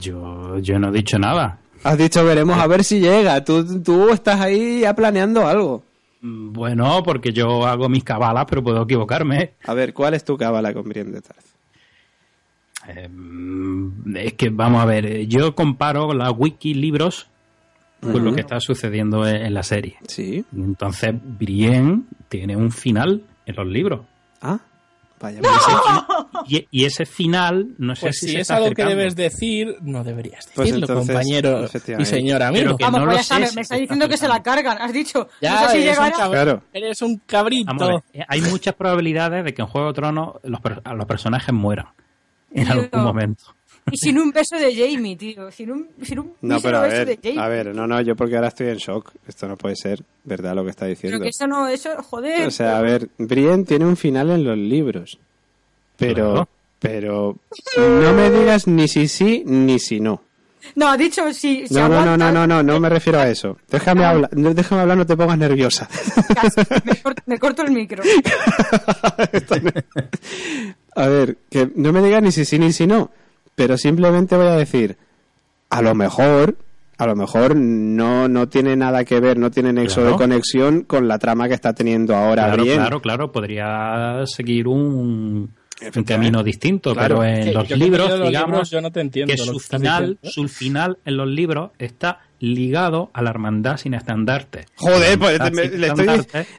Yo, yo no he dicho nada. Has dicho, veremos a ver si llega, tú, tú estás ahí ya planeando algo. Mm, Bueno, porque yo hago mis cabalas, pero puedo equivocarme. A ver, ¿cuál es tu cábala con Brienne de Tarth? Eh, mm, es que, vamos a ver, eh, yo comparo la wiki libros con lo que está sucediendo en, en la serie. Sí. Entonces, Brienne tiene un final en los libros. Ah, vaya. Y, y ese final, no sé Pues si es está algo que debes decir, no deberías Pues decirlo, entonces, compañero y señor amigo. Pero que Vamos, no pues lo ya sé me, si me está diciendo que se la cargan. Has dicho, Ya, no sé si eres, un Claro. eres un cabrito. Eh, hay muchas probabilidades de que en Juego de Tronos los, per- los personajes mueran en algún momento. Y sin un beso de Jamie, tío. Sin un, sin un No, pero a beso ver, de Jamie. a ver, no, no, yo porque ahora estoy en shock. Esto no puede ser verdad lo que está Pero diciendo. que eso no, eso, joder. O sea, a ver, Brienne tiene un final en los libros. Pero, Claro. pero no me digas ni si sí ni si no. No, ha dicho si, si No, no, no, aguanta- no, no, no, no me refiero a eso. Déjame hablar, no, déjame hablar, no te pongas nerviosa. Casi, [laughs] me, corto, me corto el micro. A ver, que no me digas ni si sí ni si no, pero simplemente voy a decir, a lo mejor, a lo mejor no, no tiene nada que ver, no tiene nexo Claro. de conexión con la trama que está teniendo ahora Claro, claro, claro, podría seguir un, un camino distinto, Claro. pero en los libros, los digamos, libros, yo no te entiendo que su final, su final en los libros está ligado a la hermandad sin estandarte. Joder, pues me- le, estoy,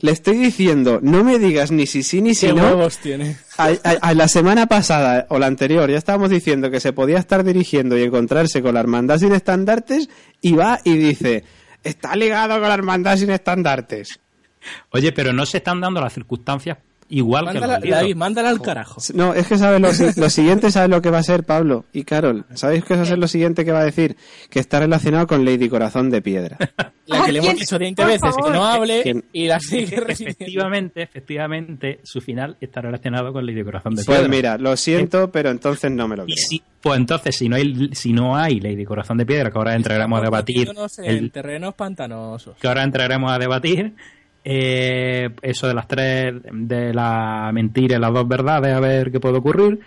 le estoy diciendo, no me digas ni si sí ni si ¿Qué no. huevos tiene? A, a- a la semana pasada o la anterior ya estábamos diciendo que se podía estar dirigiendo y encontrarse con la hermandad sin estandartes y va y dice, está ligado con la hermandad sin estandartes. Oye, pero no se están dando las circunstancias igual Mándala, que. David, mándala al carajo. No, es que sabes lo, si- lo siguiente, sabes lo que va a ser Pablo y Carol. ¿Sabéis qué va a ser lo siguiente que va a decir? Que está relacionado con Lady Corazón de Piedra. [laughs] La que le hemos dicho 20 Por veces que no hable ¿Quién? y la sigue. [laughs] Efectivamente, efectivamente, su final está relacionado con Lady Corazón de Pues Piedra. mira, lo siento, pero entonces no me lo Y creo. si, pues entonces, si no hay, si no hay Lady Corazón de Piedra, que ahora entraremos a debatir, Metiéndonos en el- terrenos pantanosos. que ahora entraremos a debatir, eh, eso de las tres, de la mentira y las dos verdades, a ver qué puede ocurrir.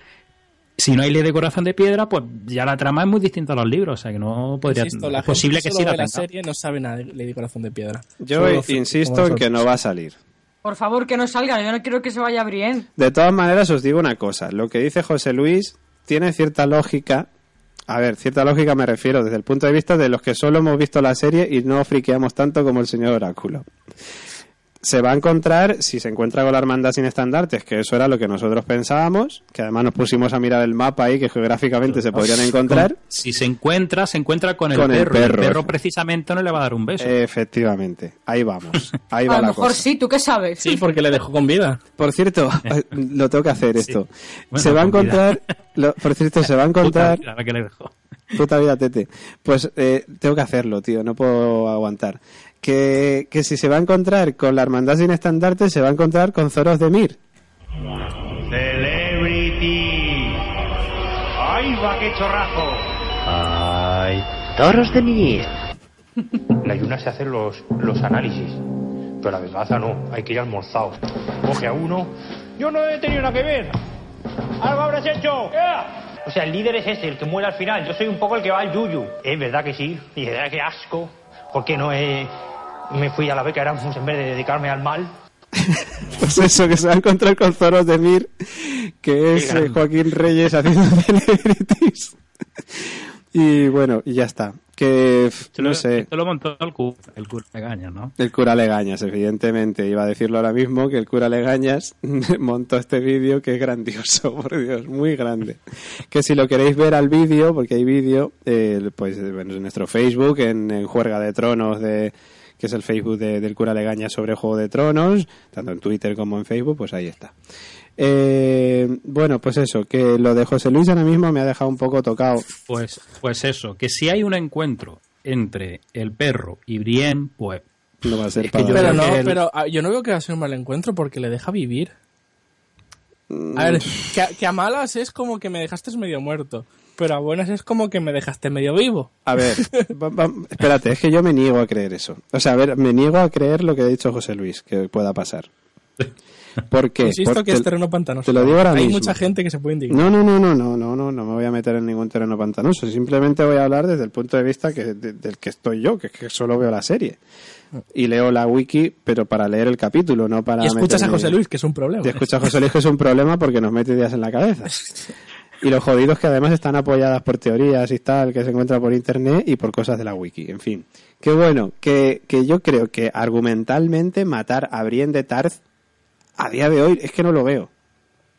Si no hay ley de corazón de piedra, pues ya la trama es muy distinta a los libros, o sea que no podría Insisto, la es posible que sí la serie no sabe nada de Corazón de Piedra. Yo Solo insisto en que no va a salir. Por favor, que no salga. Yo no quiero que se vaya bien. De todas maneras, os digo una cosa. Lo que dice José Luis tiene cierta lógica. A ver, cierta lógica me refiero desde el punto de vista de los que solo hemos visto la serie y no friqueamos tanto como el señor Oráculo. Se va a encontrar, si se encuentra con la hermandad sin estandartes, que eso era lo que nosotros pensábamos, que además nos pusimos a mirar el mapa ahí, que geográficamente se podrían encontrar. Con- si se encuentra, se encuentra con el, Con el perro. perro. El perro precisamente no le va a dar un beso. Efectivamente, ahí vamos. [laughs] Ahí va A lo mejor cosa. sí, ¿tú qué sabes? Sí, porque le dejó con vida. Por cierto, [laughs] lo tengo que hacer esto. Bueno, se va a encontrar, lo- por cierto, se va a Puta encontrar vida la que le dejó. Puta vida, tete. Pues eh, tengo que hacerlo, tío, no puedo aguantar. Que, que si se va a encontrar con la hermandad sin estandarte, se va a encontrar con Zoros de Mir. Celebrity. ¡Ay, va, qué chorrazo! Ay, toros de mir. La Yuna se hace los, los análisis. Pero la venganza no, hay que ir almorzado. Coge a uno. Yo no he tenido nada que ver. ¡Algo habrás hecho! O sea, el líder es ese, el que muere al final. Yo soy un poco el que va al yuyu. Es verdad que sí. Y es verdad que asco. ¿Por qué no he- me fui a la beca Erasmus en vez de dedicarme al mal? [laughs] Pues eso, que se va a encontrar con Zoros de Mir, que es eh, Joaquín Reyes haciendo [laughs] celebrities. Y bueno, y ya está. Que no lo- sé. Esto lo montó el cura, el cura de Gaña, ¿no? El cura Legañas, evidentemente. Iba a decirlo ahora mismo que el cura Legañas [laughs] montó este vídeo que es grandioso, por Dios, muy grande. Que si lo queréis ver al vídeo, porque hay vídeo, eh, pues bueno, en nuestro Facebook, en, en Juerga de Tronos de que es el Facebook de- del cura Legaña sobre Juego de Tronos, tanto en Twitter como en Facebook, pues ahí está. Eh, bueno, pues eso, que lo de José Luis ahora mismo me ha dejado un poco tocado. Pues, pues eso, que si hay un encuentro entre el perro y Brienne, pues No va a ser que para- yo Pero no, que el- pero ah, yo no veo que va a ser un mal encuentro porque le deja vivir. A ver, que, a- que a malas es como que me dejaste medio muerto, pero a buenas es como que me dejaste medio vivo. A ver, [laughs] va- va- espérate, es que yo me niego a creer eso. O sea, a ver, me niego a creer lo que ha dicho José Luis, que pueda pasar. ¿Por qué? Insisto Por- que es te- terreno pantanoso. te lo digo ahora Hay mismo. mucha gente que se puede indignar. No, no, no, no, no, no, no, no me voy a meter en ningún terreno pantanoso. Simplemente voy a hablar desde el punto de vista que, de- del que estoy yo, que es que solo veo la serie. Y leo la wiki, pero para leer el capítulo, no para y escuchas a meterme- José Luis, que es un problema. Y escuchas a José Luis, que es un problema porque nos mete ideas en la cabeza. [laughs] Y los jodidos que además están apoyadas por teorías y tal, que se encuentran por internet y por cosas de la wiki. En fin. Qué bueno, que, que yo creo que argumentalmente matar a Brienne de Tarth a día de hoy es que no lo veo.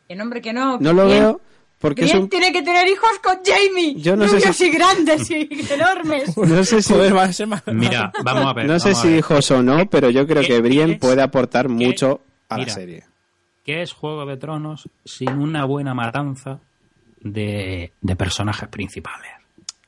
Que no, hombre, que no. No lo Bien. veo porque un... tiene que tener hijos con Jamie. Yo no sé si- y grandes y [laughs] enormes. No sé si, Joder, va a ser más- mira, vamos a ver. no sé si hijos o no, pero yo creo ¿Qué que Brienne es? puede aportar mucho a la serie. ¿Qué es Juego de Tronos sin una buena matanza de, de personajes principales?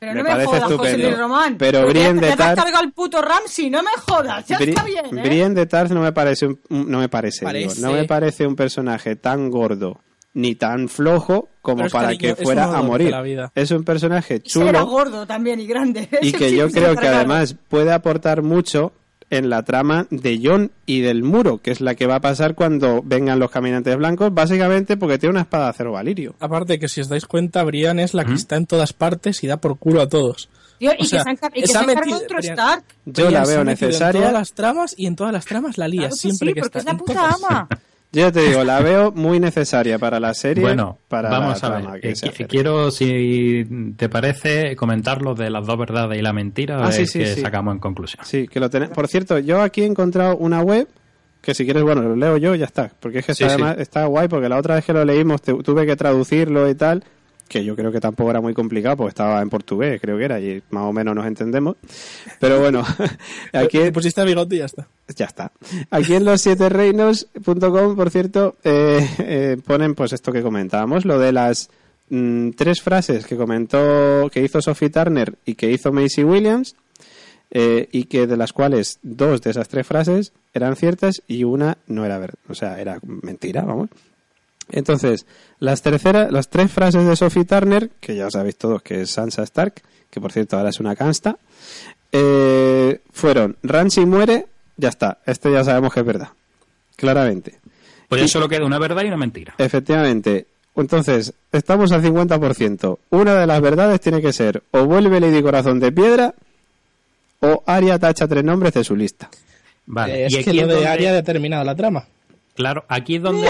Pero Me no me parece jodas, José estupendo. Luis Román. Pero Brienne de ya te has Tarth- el puto Ramsey, no me jodas. Ya Bri- está bien, ¿eh? Brienne de Tarth no me parece un, no me parece, digo, Parece. no me parece un personaje tan gordo ni tan flojo como es para cariño, que fuera a morir. Es un personaje chulo gordo también y grande. [laughs] y que yo creo que además puede aportar mucho en la trama de Jon y del muro, que es la que va a pasar cuando vengan los caminantes blancos, básicamente porque tiene una espada de acero valirio. Aparte que si os dais cuenta, Brian es la que está en todas partes y da por culo a todos. Y sea, que se han, y que han metido- Stark. Yo Brian la veo metido En necesaria. todas las tramas y en todas las tramas la lía Claro que siempre sí, que porque está. es la puta ama. [laughs] Yo ya te digo, la veo muy necesaria para la serie, Bueno, para vamos la a ver. que Eh, quiero, si te parece, comentar lo de las dos verdades y la mentira Ah, sí, sí, sí. sacamos en conclusión. Sí, que lo tenemos. Por cierto, yo aquí he encontrado una web que si quieres, bueno, lo leo yo y ya está. Porque es que está, además- está guay, porque la otra vez que lo leímos te- tuve que traducirlo y tal, que yo creo que tampoco era muy complicado, porque estaba en portugués, creo que era, y más o menos nos entendemos. Pero bueno, [laughs] aquí Te pusiste bigote y ya está. ya está. Aquí en los siete reinos.com, por cierto, eh, eh, ponen pues esto que comentábamos, lo de las mm, tres frases que comentó, que hizo Sophie Turner y que hizo Macy Williams, eh, y que de las cuales dos de esas tres frases eran ciertas y una no era verdad, o sea, era mentira, vamos. Entonces, las terceras, las tres frases de Sophie Turner, que ya sabéis todos que es Sansa Stark, que por cierto ahora es una cansta, eh, fueron Ramsay muere, ya está, este ya sabemos que es verdad, claramente. Pues ya solo queda una verdad y una mentira. Efectivamente. Entonces, estamos al 50%. Una de las verdades tiene que ser o vuelve Lady Corazón de Piedra o Aria tacha tres nombres de su lista. Vale. Eh, es y que aquí lo es de donde- ha determinado la trama. Claro, aquí es donde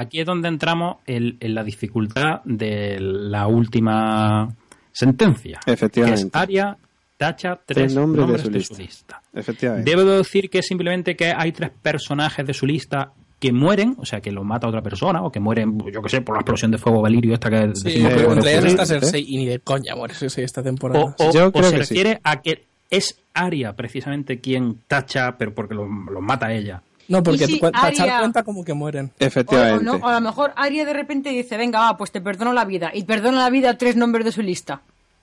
aquí es donde entramos en, en la dificultad de la última sentencia. Efectivamente. Que es Aria tacha tres, Tres nombres de su de lista. su lista. Efectivamente. Debo decir que simplemente que hay tres personajes de su lista que mueren, o sea, que los mata otra persona, o que mueren, yo que sé, por la explosión de fuego Valirio esta que Sí, decimos que entre ellas está. Cersei y ni de coña muere Cersei esta temporada. o, o- Yo o creo se que sí. refiere a que es Aria precisamente quien tacha, pero porque los los mata ella. No, porque ¿Y si tachar Arya- cuenta como que mueren. O, o Efectivamente. no, o a lo mejor Aria de repente dice, venga, va, pues te perdono la vida. Y perdona la vida a tres nombres de su lista.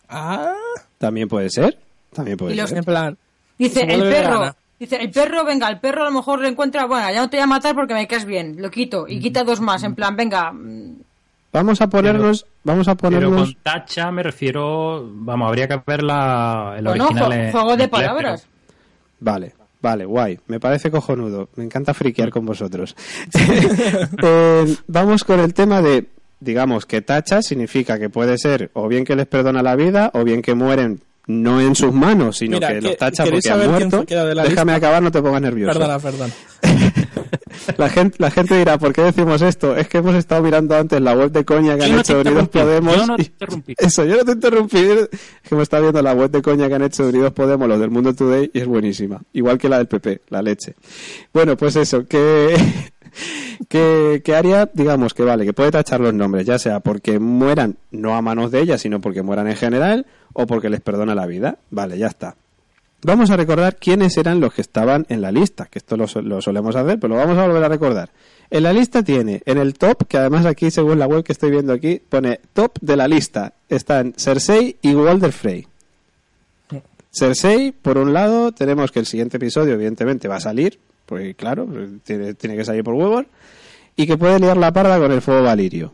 Ah, También puede ser. También puede Y los- ser. en plan. Dice, el perro. Dice, el perro, venga, el perro a lo mejor le encuentra, bueno, ya no te voy a matar porque me caes bien, lo quito. Y quita dos más, en plan, venga, mm, Vamos a ponernos, vamos a Pero ponernos. con tacha me refiero, vamos, habría que ver la, el Bueno, original. en- juego de palabras. pero- Vale, vale, guay. Me parece cojonudo. Me encanta friquear con vosotros. [laughs] Eh, vamos con el tema de, digamos, que tacha significa que puede ser o bien que les perdona la vida o bien que mueren no en sus manos, sino Mira, que ¿que- los tacha porque han muerto. Déjame lista? acabar, no te pongas nervioso. Perdona, perdona. [laughs] [laughs] La gente, la gente dirá, ¿por qué decimos esto? Es que hemos estado mirando antes la web de coña que Yo han no hecho Unidos Podemos. yo no te interrumpí. [laughs] Eso, yo no te interrumpí. Es que hemos estado viendo la web de coña que han hecho Unidos Podemos, los del Mundo Today, y es buenísima. Igual que la del PP, la leche. Bueno, pues eso, que, [laughs] que, que Aria, digamos que vale, que puede tachar los nombres, ya sea porque mueran no a manos de ella, sino porque mueran en general, o porque les perdona la vida. Vale, ya está. Vamos a recordar quiénes eran los que estaban en la lista, que esto lo, so- lo solemos hacer, pero lo vamos a volver a recordar. En la lista tiene, en el top, que además aquí, según la web que estoy viendo aquí, pone top de la lista. Están Cersei y Walder Frey. Cersei, por un lado, tenemos que el siguiente episodio, evidentemente, va a salir, pues claro, tiene, tiene que salir por huevos, y que puede liar la parda con el fuego valirio.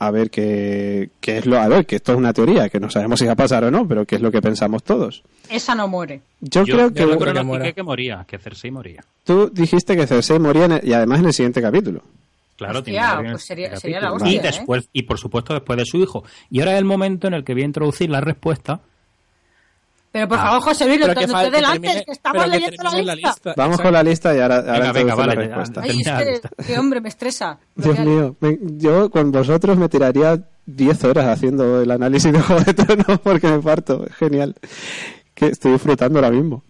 A ver qué, qué es lo. A ver, que esto es una teoría, que no sabemos si va a pasar o no, pero que es lo que pensamos todos. Esa no muere. Yo, creo que. yo creo que muera. que moría, que Cersei moría. Tú dijiste que Cersei moría en el- y además en el siguiente capítulo. Claro, Hostia, tiene que pues sería- sería la Y hostia, ¿eh? después, y por supuesto después de su hijo. Y ahora es el momento en el que voy a introducir la respuesta. Pero por Ah. favor, José Luis, te que no fal- te que que estamos que leyendo la termine lista. Vamos Exacto. con la lista y ahora, ahora Venga, venga, vale, la respuesta. Ay, es la que, qué hombre, me estresa. Dios mío, me- yo con vosotros me tiraría 10 horas haciendo el análisis de Juego de Tronos [laughs] porque me parto. Es genial. Que estoy disfrutando ahora mismo.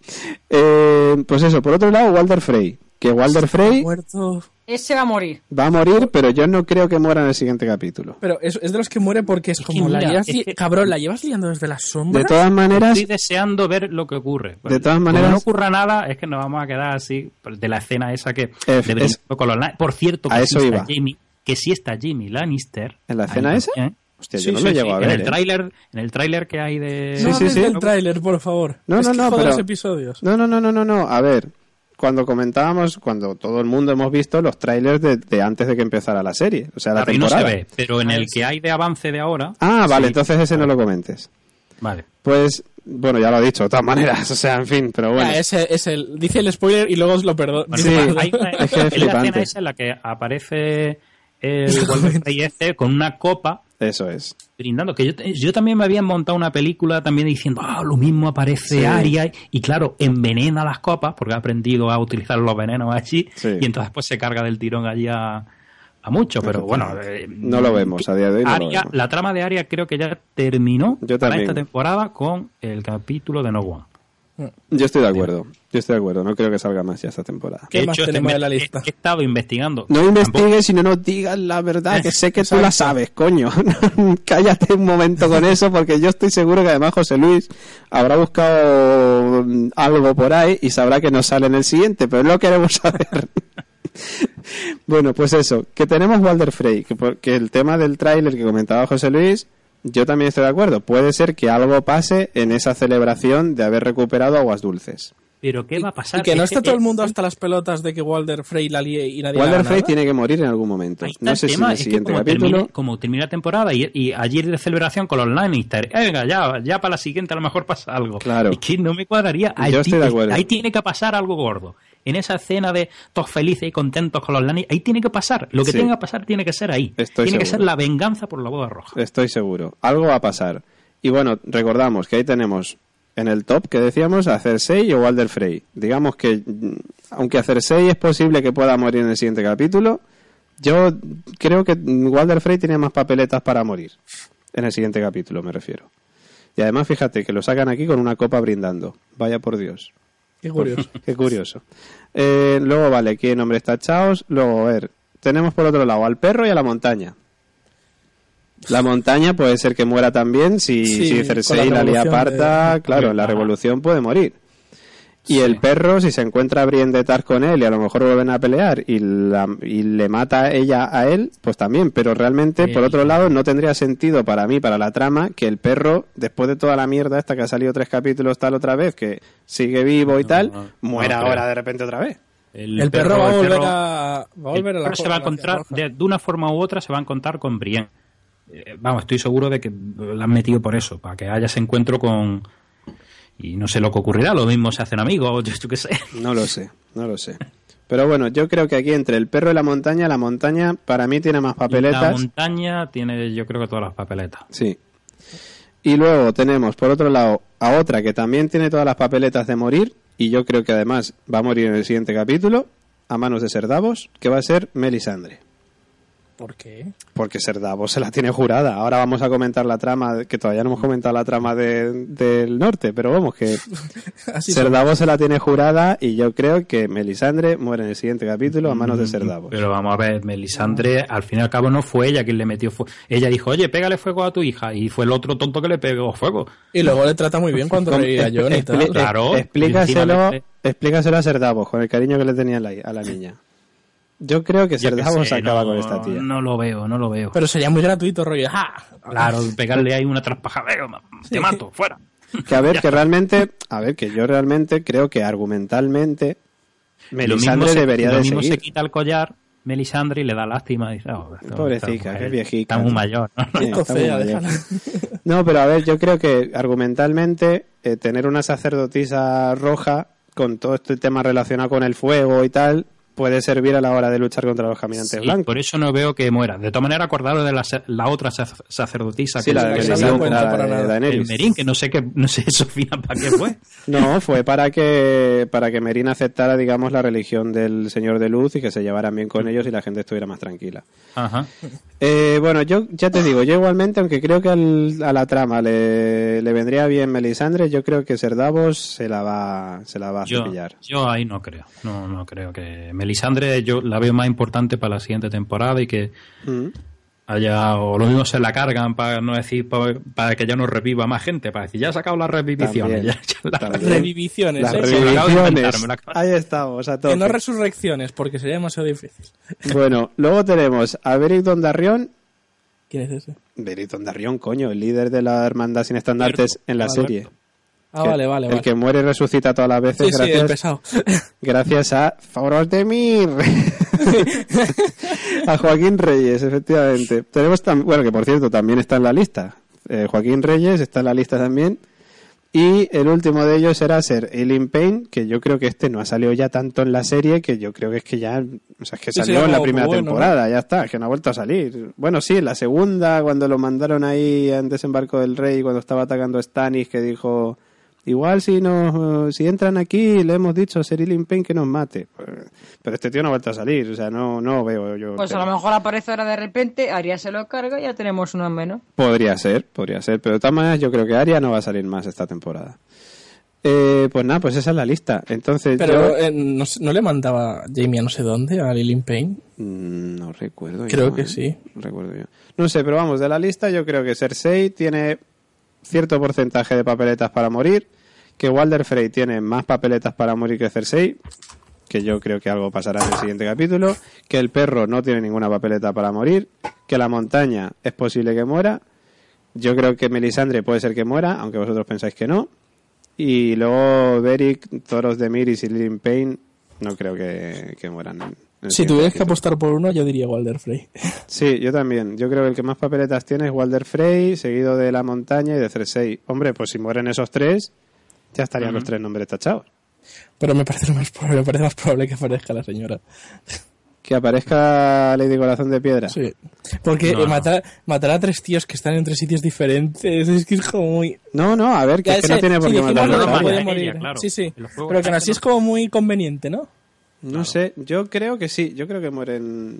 Eh, pues eso, por otro lado, Walder Frey. Que Walder Frey Muerto. Ese va a morir. va a morir, pero yo no creo que muera en el siguiente capítulo. Pero es, es de los que muere porque es, como la llevas es li- que- Cabrón, la llevas liando desde las sombras. De todas maneras, Estoy deseando ver lo que ocurre. De todas maneras- no ocurra nada, es que nos vamos a quedar así de la escena esa que Eh, de es- con Por cierto, que A sí eso está iba. Jamie, que sí está Jamie Lannister. ¿En la escena esa? también. hostia, Sí, yo no sí, lo sí, llego a En ver. el ¿eh? tráiler, en el tráiler que hay de Sí, no sí, sí. del tráiler, por favor. No, Es no, que no, joder pero- episodios. No, no, no, no, no, no. A ver, cuando comentábamos, cuando todo el mundo hemos visto los trailers de, de antes de que empezara la serie, o sea, la Claro, y no se temporada. ve, pero en el que hay de avance de ahora. Ah, vale, sí. entonces ese no lo comentes. Vale. Pues, bueno, ya lo he dicho, de todas maneras, o sea, en fin, pero bueno. Ya, ese, es el, dice el spoiler y luego os lo perdono. Bueno, Sí, hay una- es que es la escena esa en la que aparece el [laughs] este con una copa Eso es. brindando. Que yo, yo también me había montado una película también diciendo, ah, lo mismo aparece Sí. Aria y claro, envenena las copas porque ha aprendido a utilizar los venenos allí Sí. y entonces pues se carga del tirón allí a, a mucho, pero bueno. eh, No lo vemos, a día de hoy no lo Aria- vemos. la trama de Aria creo que ya terminó Yo para esta temporada con el capítulo de No One. Yo estoy de acuerdo, yo estoy de acuerdo, no creo que salga más ya esta temporada. ¿Qué De más hecho, tenemos en la lista? He, estado investigando. No investigues y no nos digas la verdad, que sé que tú la sabes, coño. [laughs] Cállate un momento con eso, porque yo estoy seguro que además José Luis habrá buscado mm, algo por ahí y sabrá que no sale en el siguiente, pero no queremos [laughs] saber. bueno, pues eso, que tenemos Walder Frey, que, por- que el tema del tráiler que comentaba José Luis, yo también estoy de acuerdo. Puede ser que algo pase en esa celebración de haber recuperado aguas dulces. Pero ¿qué va a pasar? Y que no Es esté [laughs] todo el mundo hasta las pelotas de que Walder Frey la líe y nadie Walder Frey nada. tiene que morir en algún momento. No sé si en el es que siguiente como capítulo. termine, como termina la temporada y, y ayer de celebración con los Lannister, venga, ya, ya para la siguiente a lo mejor pasa algo. Claro. Es que no me cuadraría. Ahí, Yo estoy de acuerdo. ahí tiene que pasar algo gordo. En esa escena de todos felices y contentos con los Lannister, ahí tiene que pasar. Lo que Sí. tenga que pasar tiene que ser ahí. Estoy tiene que seguro. ser la venganza por la boda roja. Estoy seguro. Algo va a pasar. Y bueno, recordamos que ahí tenemos en el top que decíamos a Cersei o Walder Frey. Digamos que, mm, aunque a Cersei es posible que pueda morir en el siguiente capítulo, yo creo que Walder Frey tiene más papeletas para morir. En el siguiente capítulo, me refiero. Y además, fíjate que lo sacan aquí con una copa brindando. Vaya por Dios. Qué curioso. [laughs] Qué curioso. Eh, luego, vale, ¿qué nombre está Chaos? Luego, a ver, tenemos por otro lado al perro y a la montaña. La montaña puede ser que muera también si, Sí, si Cersei la la lía parta, de- claro, en la revolución puede morir. Y el perro, si se encuentra Brienne de Tar con él y a lo mejor vuelven a pelear y, la- y le mata ella a él, pues también. Pero realmente, por otro lado, no tendría sentido para mí, para la trama, que el perro, después de toda la mierda esta que ha salido tres capítulos tal otra vez, que sigue vivo y tal, no, muera no ahora de repente otra vez. El perro, va a volver perro- a, va a volver el a la perro se va a encontrar, de una forma u otra, se va a encontrar con Brienne. Eh, vamos, estoy seguro de que la han metido por eso, para que haya ese encuentro con. Y no sé lo que ocurrirá, lo mismo se hacen amigos, [laughs] yo, yo qué sé. No lo sé, no lo sé. Pero bueno, yo creo que aquí entre el perro y la montaña, la montaña para mí tiene más La papeletas. montaña tiene, yo creo que todas las papeletas. Sí. Y luego tenemos, por otro lado, a otra que también tiene todas las papeletas de morir, y yo creo que además va a morir en el siguiente capítulo, a manos de Serdavos, que va a ser Melisandre. ¿Por qué? Porque Ser Davos se la tiene jurada. Ahora vamos a comentar la trama, que todavía no hemos comentado la trama de- del norte, pero vamos, que [laughs] Así Ser son. Davos se la tiene jurada y yo creo que Melisandre muere en el siguiente capítulo a manos de Ser Davos. Pero vamos a ver, Melisandre, al fin y al cabo no fue ella quien le metió fuego. Ella dijo, oye, pégale fuego a tu hija. Y fue el otro tonto que le pegó fuego. Y luego le trata muy bien [laughs] cuando reía a John y tal. expli- Claro, explícaselo, le- explícaselo a Ser Davos con el cariño que le tenía a la, a la niña. Yo creo que Yo Ser qué Davos sé, acaba no- con esta tía. No lo veo, no lo veo. Pero sería muy gratuito, rollo. ¡Ja! Claro, pegarle ahí una traspajada, venga, te mato, fuera. Que a ver, [laughs] que realmente, a ver, que yo realmente creo que argumentalmente lo Melisandre mismo se, debería lo de mismo se quita el collar, Melisandre, y le da lástima. Y dice, oh, esto- Pobrecita, qué viejita. Está muy mayor. ¿no? Sí, está muy mayor. No, pero a ver, yo creo que argumentalmente eh, tener una sacerdotisa roja con todo este tema relacionado con el fuego y tal puede servir a la hora de luchar contra los caminantes Sí, blancos. por eso no veo que muera. De todas maneras, acordaros de la, la otra sac- sacerdotisa Sí, que la que cuenta la el. Merín, que no sé qué, no sé eso final para qué fue. [laughs] No, fue para que para que Merín aceptara, digamos, la religión del Señor de Luz y que se llevaran bien con ellos y la gente estuviera más tranquila. Ajá. Eh, bueno, yo ya te digo, yo igualmente, aunque creo que al- a la trama le, le vendría bien Melisandre, yo creo que Ser Davos se la va, se la va a Yo, cepillar. yo ahí no creo. No, no creo que Melisandre yo la veo más importante para la siguiente temporada y que Mm. haya o lo mismo se la cargan para no decir para, para que ya no reviva más gente, para decir ya ha sacado las reviviciones. También, Ya, ya las también. Reviviciones, Las ¿eh? Ahí estamos, a no resurrecciones, porque sería demasiado difícil. Bueno, luego tenemos a Beric Dondarrión. ¿Quién es ese? Beric Dondarrión, coño, el líder de la hermandad sin estandartes en la Alberto. serie. Ah, Que- vale, vale, El vale. que muere y resucita todas las veces Sí, sí, gracias, pesado. [laughs] gracias a Fauros de Mir. [laughs] a Joaquín Reyes, efectivamente. Tenemos tam- bueno, que por cierto también está en la lista. Eh, Joaquín Reyes está en la lista también. Y el último de ellos era ser Eileen Payne, que yo creo que este no ha salido ya tanto en la serie, que yo creo que es que ya, o sea, es que Sí, salió sí, en la primera bueno, temporada, ya está, es que no ha vuelto a salir. Bueno, sí, en la segunda, cuando lo mandaron ahí en Desembarco del Rey, cuando estaba atacando a Stannis, que dijo, igual si nos, si entran aquí, le hemos dicho a Ser Eileen Payne que nos mate. Pues, Pero este tío no ha vuelto a salir, o sea, no, no veo yo. Pues a lo mejor aparece ahora de repente, Aria se lo carga y ya tenemos uno menos. Podría ser, podría ser, pero de todas maneras yo creo que Arya no va a salir más esta temporada. Eh, pues nada, pues esa es la lista. Entonces, Pero yo- eh, ¿no, no le mandaba Jamie a no sé dónde, a Lillian Payne? Mm, No recuerdo. yo, Creo que ¿eh? sí. No recuerdo yo. No sé, pero vamos, de la lista yo creo que Cersei tiene cierto porcentaje de papeletas para morir, que Walder Frey tiene más papeletas para morir que Cersei, que yo creo que algo pasará en el siguiente capítulo, que el perro no tiene ninguna papeleta para morir, que la montaña es posible que muera, yo creo que Melisandre puede ser que muera, aunque vosotros pensáis que no, y luego Beric, Toros de Miris y Lynn Payne, no creo que, que mueran. Si tuvieras que apostar por uno, yo diría Walder Frey. [laughs] Sí, yo también. Yo creo que el que más papeletas tiene es Walder Frey, seguido de La Montaña y de Cersei. Hombre, pues si mueren esos tres, ya estarían los tres nombres tachados. Pero me parece, más probable, me parece más probable que aparezca la señora. Que aparezca Lady Corazón de Piedra. Sí. Porque No, eh, no. matar, matar a tres tíos que están en tres sitios diferentes es que es como muy... No, no, a ver, que, Ya es que no tiene por sí, qué no de a claro. Sí, sí. Pero que así no. es como muy conveniente, ¿no? No sé, yo creo que sí. Yo creo que mueren...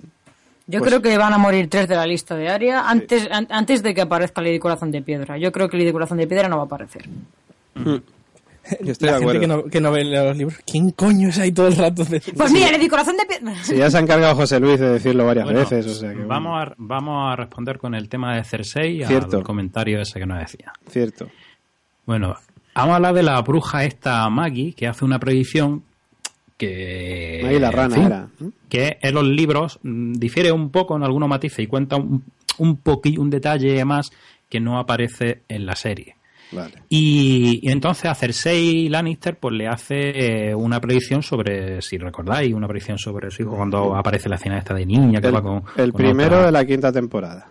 Yo Pues- creo que van a morir tres de la lista de Aria antes, an- antes de que aparezca Lady Corazón de Piedra. Yo creo que Lady Corazón de Piedra no va a aparecer. [laughs] Yo estoy la de gente acuerdo. que no, que no ve los libros. ¿Quién coño es ahí todo el rato? De... Pues mira, Lady Corazón de Piedra. Si ya se ha encargado José Luis de decirlo varias Bueno, veces, o sea que... bueno, vamos, a, vamos a responder con el tema de Cersei Cierto. al comentario ese que nos decía. Cierto. Bueno, vamos a hablar de la bruja esta Maggie, que hace una predicción que... Ahí la en rana fin, era. ¿no? que en los libros mm, difiere un poco en algunos matices y cuenta un, un poquillo, un detalle más que no aparece en la serie. Vale. Y, y entonces a Cersei Lannister pues le hace eh, una predicción sobre, si recordáis, una predicción sobre su hijo cuando aparece la escena esta de niña que El, va con... el con primero otra- de la quinta temporada.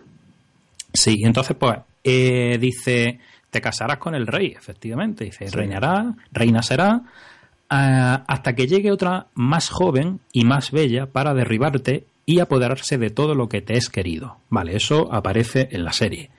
Sí, entonces pues eh, dice, te casarás con el rey, efectivamente. Dice, reinará, reina será, hasta que llegue otra más joven y más bella para derribarte y apoderarse de todo lo que te es querido. Vale, eso aparece en la serie.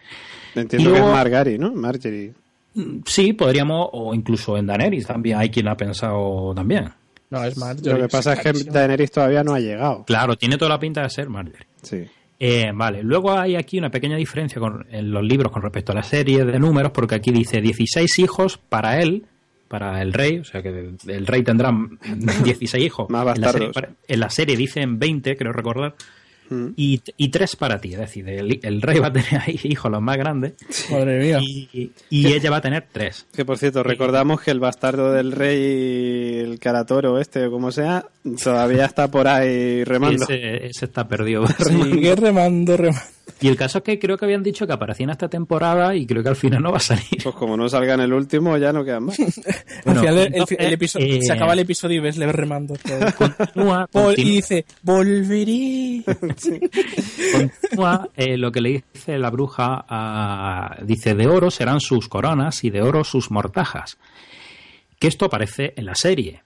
Entiendo que es Margari, ¿no? Marjorie. Mm, Sí, podríamos, o incluso en Daenerys también hay quien ha pensado también. No, es más. Lo que pasa es que Daenerys todavía no ha llegado. Claro, tiene toda la pinta de ser Marjorie. Sí. Eh, vale, luego hay aquí una pequeña diferencia con, en los libros con respecto a la serie de números, porque aquí dice 16 hijos para él, para el rey, o sea que el, rey tendrá [laughs] 16 hijos. Más en, la serie, en la serie dicen 20, creo recordar, Mm. y, y tres para ti, es decir, el, el rey va a tener ahí hijos los más grandes Madre mía. y, y ella va a tener tres. Que por cierto, recordamos que el bastardo del rey, el Caratoro este o como sea, todavía está por ahí remando. Ese, ese está perdido. [laughs] Sigue remando, remando. Y el caso es que creo que habían dicho que aparecía en esta temporada y creo que al final no va a salir. Pues como no salga en el último, ya no quedan más. [laughs] Al final el- el, entonces, el episodio, eh, se acaba el episodio y ves le remando todo. [laughs] [laughs] Continúa, y dice, volveré. Continúa, eh, lo que le dice la bruja, a- dice, de oro serán sus coronas y de oro sus mortajas. Que esto aparece en la serie.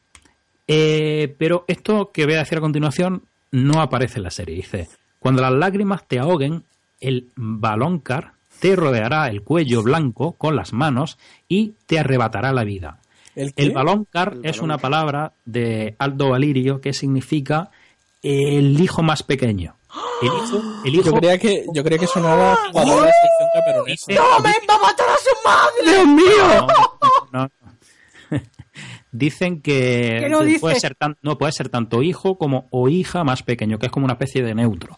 Eh, pero esto que voy a decir a continuación no aparece en la serie. Dice, cuando las lágrimas te ahoguen, el balóncar te rodeará el cuello blanco con las manos y te arrebatará la vida. ¿El? El balóncar es una palabra de Aldo Valirio que significa el hijo más pequeño. El [gasps] hijo, el hijo Yo creía que, yo creía que sonaba jugador de la selección camerunesa. dice- ¡Tomen, va a matar a su madre! ¡Dios mío! no, no, no. [laughs] Dicen que ¿Qué no puede ser tan- no puede ser tanto hijo como o hija más pequeño, que es como una especie de neutro.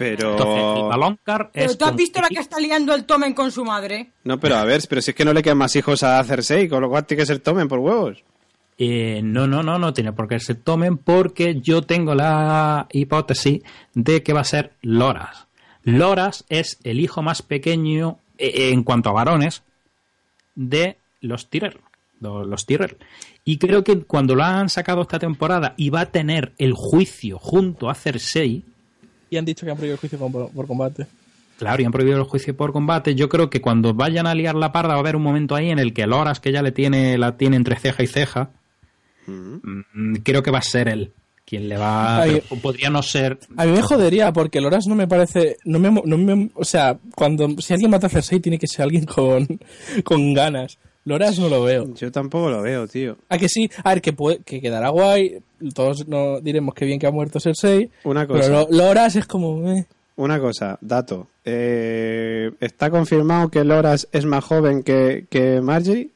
Entonces, el Pero... balóncar Pero es tú has visto la que está liando el Tomen con su madre. No, pero a ver, pero si es que no le quedan más hijos a Cersei, con lo cual tiene que ser tomen por huevos. Eh, no, no, no, no tiene por qué se tomen porque yo tengo la hipótesis de que va a ser Loras. Loras es el hijo más pequeño eh, en cuanto a varones de los Tyrell. Los, los Tyrell. Y creo que cuando lo han sacado esta temporada y va a tener el juicio junto a Cersei, Y han dicho que han prohibido el juicio por, por combate. Claro, y han prohibido el juicio por combate. Yo creo que cuando vayan a liar la parda va a haber un momento ahí en el que Loras, que ya le tiene, la tiene entre ceja y ceja, mm, creo que va a ser él quien le va. Ay. podría no ser. A mí me jodería porque Loras no me parece, no me, no me- o sea, cuando si alguien mata a Cersei tiene que ser alguien con, con ganas. Loras no lo veo. Yo tampoco lo veo, tío. A que sí, a ver que puede, que quedará guay, todos no diremos que bien que ha muerto Cersei, Una cosa. pero lo- Loras es como, eh. Una cosa, dato. Eh, ¿Está confirmado que Loras es más joven que, que Marjorie?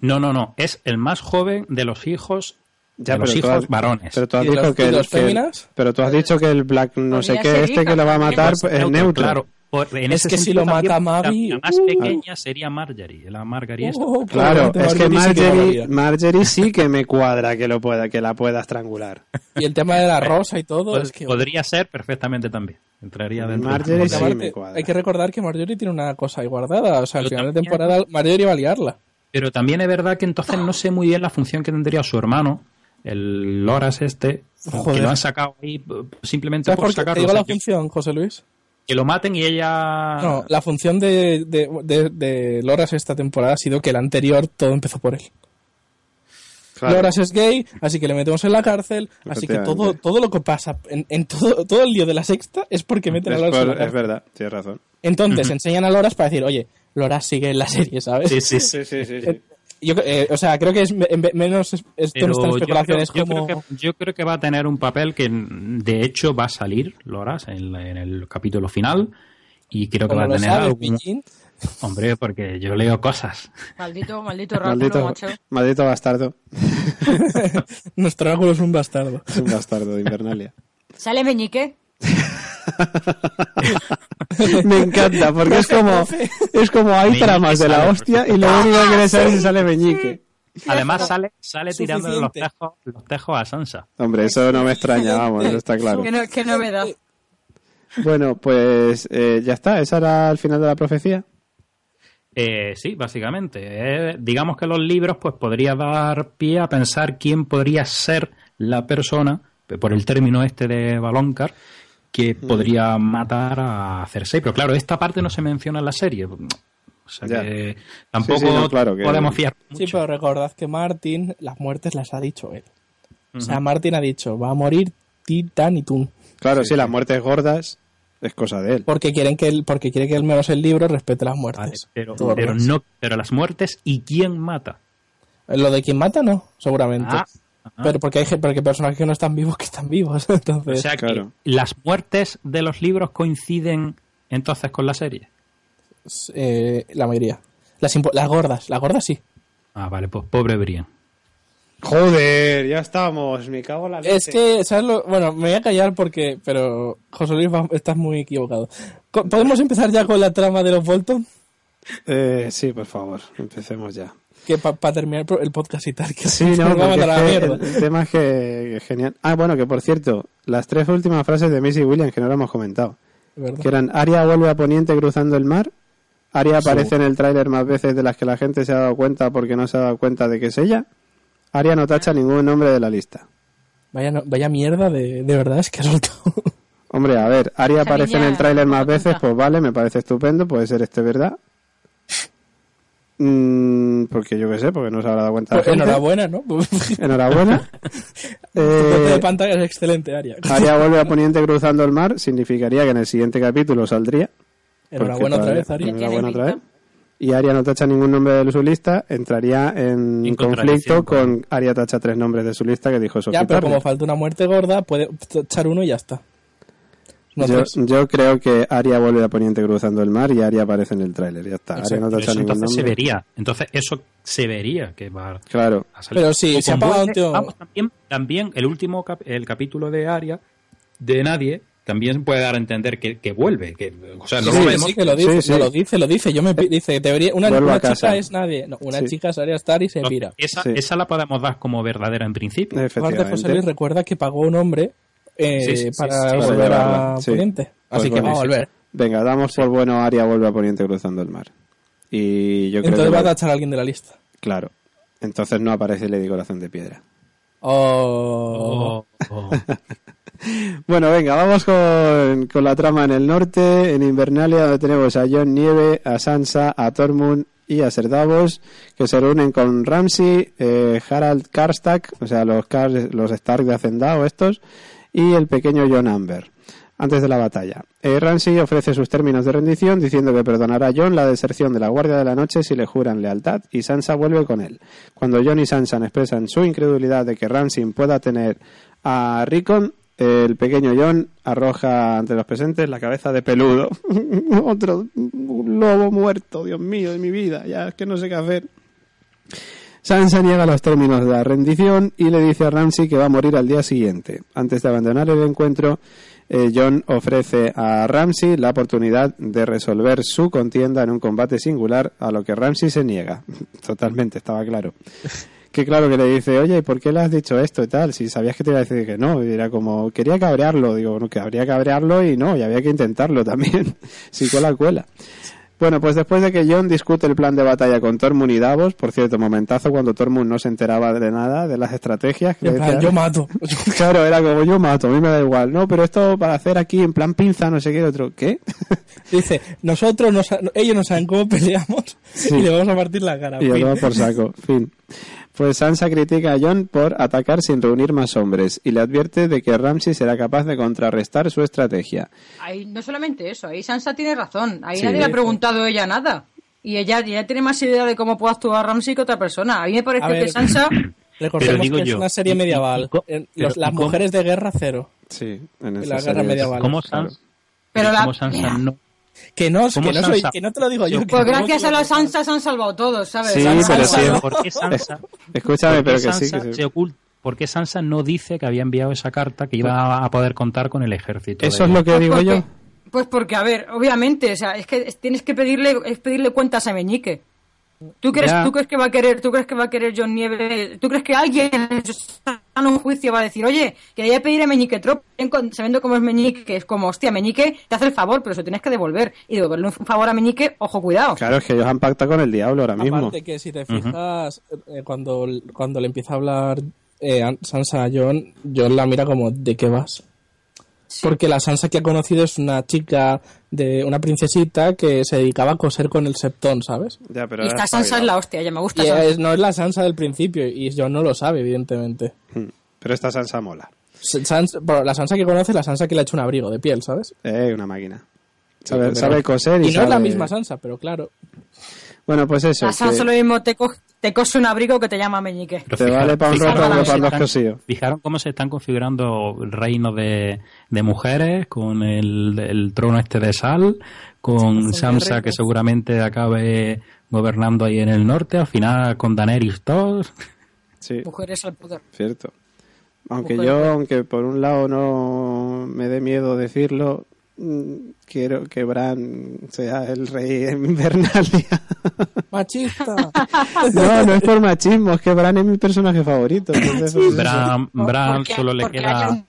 No, no, no. Es el más joven de los hijos. de los hijos has- varones. Pero tú has ¿Y dicho los- que, el- los que pero tú has dicho que el Black no sé qué este que lo va a matar es neutro. Claro. Por- en Es ese que si lo mata Maggie, La más uh. pequeña sería Marjorie. La Margarie. Oh, Claro, probablemente es que Marjorie sí que Marjorie, sí que me cuadra que lo pueda, que la pueda estrangular. Y el tema de la rosa y todo, Pod- es que... Podría ser perfectamente también. Entraría dentro. Marjorie Porque sí me cuadra. hay que recordar que Marjorie tiene una cosa ahí guardada. O sea, al Pero final de temporada Marjorie va a liarla. Pero también es verdad que entonces no sé muy bien la función que tendría su hermano, el Loras este, Joder. que lo han sacado ahí p- simplemente ¿Sabes por qué? Te sacarlo. digo la función, José Luis. Que lo maten y ella... No, la función de, de, de, de Loras esta temporada ha sido que el anterior todo empezó por él. Claro. Loras es gay, así que le metemos en la cárcel, así que todo, todo lo que pasa en, en todo, todo el lío de la sexta es porque meten a Es, Loras en la es cárcel. verdad, tienes razón. Entonces enseñan a Loras para decir, oye, Loras sigue en la serie, ¿sabes? Sí, sí, sí. Sí, sí, sí. Yo, eh, o sea, creo que es me- en menos es- esto no está en yo, creo, especulaciones yo como... creo que, yo creo que va a tener un papel que de hecho va a salir Loras en, la- en el capítulo final y creo que como va a lo tener sabes, algún... Hombre, porque yo leo cosas. Maldito, maldito [laughs] Ráculo, Maldito, macho. maldito bastardo. [laughs] Nuestro árbol es un bastardo. Es un bastardo de Invernalia. ¿Sale Meñique? [laughs] Me encanta, porque es como, es como hay Meñique tramas de la hostia y lo único que quiere saber es si sale Meñique. Además sale, sale tirando los tejos, los tejos a Sansa. Hombre, eso no me extraña, vamos, eso está claro. Qué, no- qué novedad. Bueno, pues eh, ya está, esa era el final de la profecía. Eh, sí, básicamente. Eh, digamos que los libros pues podría dar pie a pensar quién podría ser la persona, por el término este de Baloncar, que podría matar a Cersei. Pero claro, esta parte no se menciona en la serie. O sea Ya. que tampoco Sí, sí, no, claro que- podemos fiar Sí, pero recordad que Martin las muertes las ha dicho él. O sea, Martin ha dicho, va a morir Titan y Tun. Claro, sí, las muertes gordas es cosa de él. Porque quieren que él, porque quiere que al menos el libro respete las Vale, muertes. pero, no, pero las muertes y quién mata. Lo de quien mata no, seguramente. Ah, Pero porque hay, porque hay personajes que no están vivos que están vivos. O [laughs] Entonces, sea que claro. las muertes de los libros coinciden entonces con la serie. eh, la mayoría. Las, las gordas, las gordas sí. Ah, vale, pues pobre Brian. Joder, ya estamos. Me cago en la leche. Es que, ¿sabes lo? Bueno, me voy a callar porque, pero José Luis, va- estás muy equivocado. ¿Podemos empezar ya con la trama de los Bolton? Eh, sí, por favor, empecemos ya. Que para terminar el podcast y tal, que Sí, [laughs] no, a la mierda. el, tema es que, que genial. Ah, bueno, que por cierto, las tres últimas frases de Missy Williams que no lo hemos comentado, ¿verdad? que eran Aria vuelve a Poniente cruzando el mar, Aria aparece en el tráiler más veces de las que la gente se ha dado cuenta porque no se ha dado cuenta de que es ella, Aria no tacha ningún nombre de la lista. Vaya, no- vaya mierda de, de verdad, es que ha soltado. Hombre, a ver, Aria aparece en el tráiler más veces, pues vale, me parece estupendo, puede ser este verdad. Mm, porque yo qué sé, porque no se habrá dado cuenta. la Pues gente. enhorabuena, ¿no? [laughs] Enhorabuena. Eh, de pantalla es excelente, Aria. Aria vuelve a Poniente cruzando el mar, significaría que en el siguiente capítulo saldría. Enhorabuena otra vez, Aria. Enhorabuena otra vez. Y Aria no tacha ningún nombre de su lista, entraría en, En conflicto con- Aria tacha tres nombres de su lista que dijo Sofía Ya, pero como falta una muerte gorda, puede echar uno y ya está. No yo, creo que Aria vuelve a Poniente cruzando el mar y Aria aparece en el tráiler, ya está. Aria no eso entonces se vería. Entonces eso se vería que va Claro. a salir. Pero sí, se ha tío- vamos, también, también el último cap- el capítulo de Aria de Nadie también puede dar a entender que, que vuelve. Que, o sea, no Sí, lo sí, vemos. sí, que lo dice, Sí, no, lo dice, lo dice. Yo me dice, debería, una, una a chica es nadie, no, una Sí. chica es Aria Star y se Entonces, pira. esa, Sí. esa la podemos dar como verdadera en principio. Aparte, José. Luis recuerda que pagó un hombre eh, Sí, sí, para sí, sí. volver a. Poniente. Pues Así que bueno, va a volver. Venga, damos por bueno Aria vuelve a Poniente cruzando el mar. Y yo creo Entonces que... va a tachar a alguien de la lista. Claro. Entonces no aparece Lady Corazón de Piedra. Oh. Oh, [laughs] oh. Bueno, venga, vamos con, con la trama en el norte. En Invernalia donde tenemos a Jon Nieve, a Sansa, a Tormund y a Ser Davos, que se reúnen con Ramsay, eh, Harald Karstak, o sea, los, Kar- los Stark de Hacendado estos, y el pequeño Jon Amber, antes de la batalla. Eh, Ramsay ofrece sus términos de rendición diciendo que perdonará a Jon la deserción de la Guardia de la Noche si le juran lealtad y Sansa vuelve con él. Cuando Jon y Sansa expresan su incredulidad de que Ramsay pueda tener a Rickon, el pequeño John arroja ante los presentes la cabeza de peludo. [laughs] Otro lobo muerto, Dios mío, de mi vida. Ya es que no sé qué hacer. Sansa niega los términos de la rendición y le dice a Ramsay que va a morir al día siguiente. Antes de abandonar el encuentro, eh, John ofrece a Ramsay la oportunidad de resolver su contienda en un combate singular, a lo que Ramsay se niega. [laughs] Totalmente, estaba claro. Que claro que le dice, oye, ¿y por qué le has dicho esto y tal? Si sabías que te iba a decir que no. Y era como, quería cabrearlo. Digo, bueno, que habría cabrearlo y no, y había que intentarlo también. [laughs] si cuela, cuela. Bueno, pues después de que John discute el plan de batalla con Tormund y Davos, por cierto, momentazo cuando Tormund no se enteraba de nada, de las estrategias. que En plan, yo mato. [laughs] Claro, era como yo mato, a mí me da igual. No, pero esto para hacer aquí en plan pinza, no sé qué, otro. ¿Qué? [laughs] Dice, nosotros, no ellos no saben cómo [laughs] peleamos y le vamos a partir la cara. Y tomar por saco. Fin. Pues Sansa critica a Jon por atacar sin reunir más hombres y le advierte de que Ramsay será capaz de contrarrestar su estrategia. Ahí no solamente eso, ahí Sansa tiene razón. Ahí Sí. nadie le ha preguntado a ella nada. Y ella ya tiene más idea de cómo puede actuar Ramsay que otra persona. A mí me parece ver. que Sansa... [laughs] Recordemos Pero digo que es yo, una serie y- y- medieval. pero los- ¿y las mujeres de guerra cero. Sí, en la serie guerra es- medieval. ¿Cómo Claro. Sansa, Pero la- cómo Sansa no? Que no, ¿Cómo que no, soy, Sansa? que no te lo digo yo. Pues gracias a lo la digo. Sansa se han salvado todos, ¿sabes? Sí, Sansa- pero sí. ¿Por qué Sansa, [laughs] Escúchame, por qué pero que sí, Sansa que sí. se oculta? ¿Por qué Sansa no dice que había enviado esa carta que iba a poder contar con el ejército? Eso es lo que Pues digo porque- yo. Pues porque, a ver, obviamente, o sea, es que es- tienes que pedirle, es pedirle cuentas a Meñique. ¿Tú crees, Ya. ¿Tú crees que va a querer, tú crees que va a querer John Nieve? ¿Tú crees que alguien en un juicio va a decir, oye, que voy a pedir a Meñique Trop, sabiendo cómo es Meñique, que es como, hostia, Meñique te hace el favor, pero se lo tienes que devolver. Y devolverle un favor a Meñique, ojo, cuidado. Claro, es que ellos han pactado con el diablo ahora mismo. Aparte que si te fijas, eh, cuando, cuando le empieza a hablar eh, Sansa a John, John la mira como, ¿de qué vas? Porque la Sansa que ha conocido es una chica, de una princesita que se dedicaba a coser con el septón, ¿sabes? Ya, pero Y esta Sansa es la hostia, ya me gusta Y es- no es la Sansa del principio y John no lo sabe, evidentemente. Hmm. Pero esta Sansa mola. Sansa- bueno, la Sansa que conoce es la Sansa que le ha hecho un abrigo de piel, ¿sabes? Eh, una máquina. Sabe, pero- sabe coser y, Y no es la misma Sansa, pero claro. Bueno, pues eso. La Sansa que- lo mismo te, co- te cose un abrigo que te llama Meñique. Pero Te fijaros- vale para un fijaros roto para dos están- cosillos. Fijaron cómo se están configurando reinos de, de mujeres, con el, el trono este de sal, con Sansa que seguramente acabe gobernando ahí en el norte, al final con Daenerys todos. Sí, Mujeres al poder. cierto. Aunque yo, aunque por un lado no me dé miedo decirlo, quiero que Bran sea el rey [laughs] en Invernalia. Machista. [laughs] no, no es por machismo, es que Bran es mi personaje favorito. entonces. Bran, Bran solo le queda...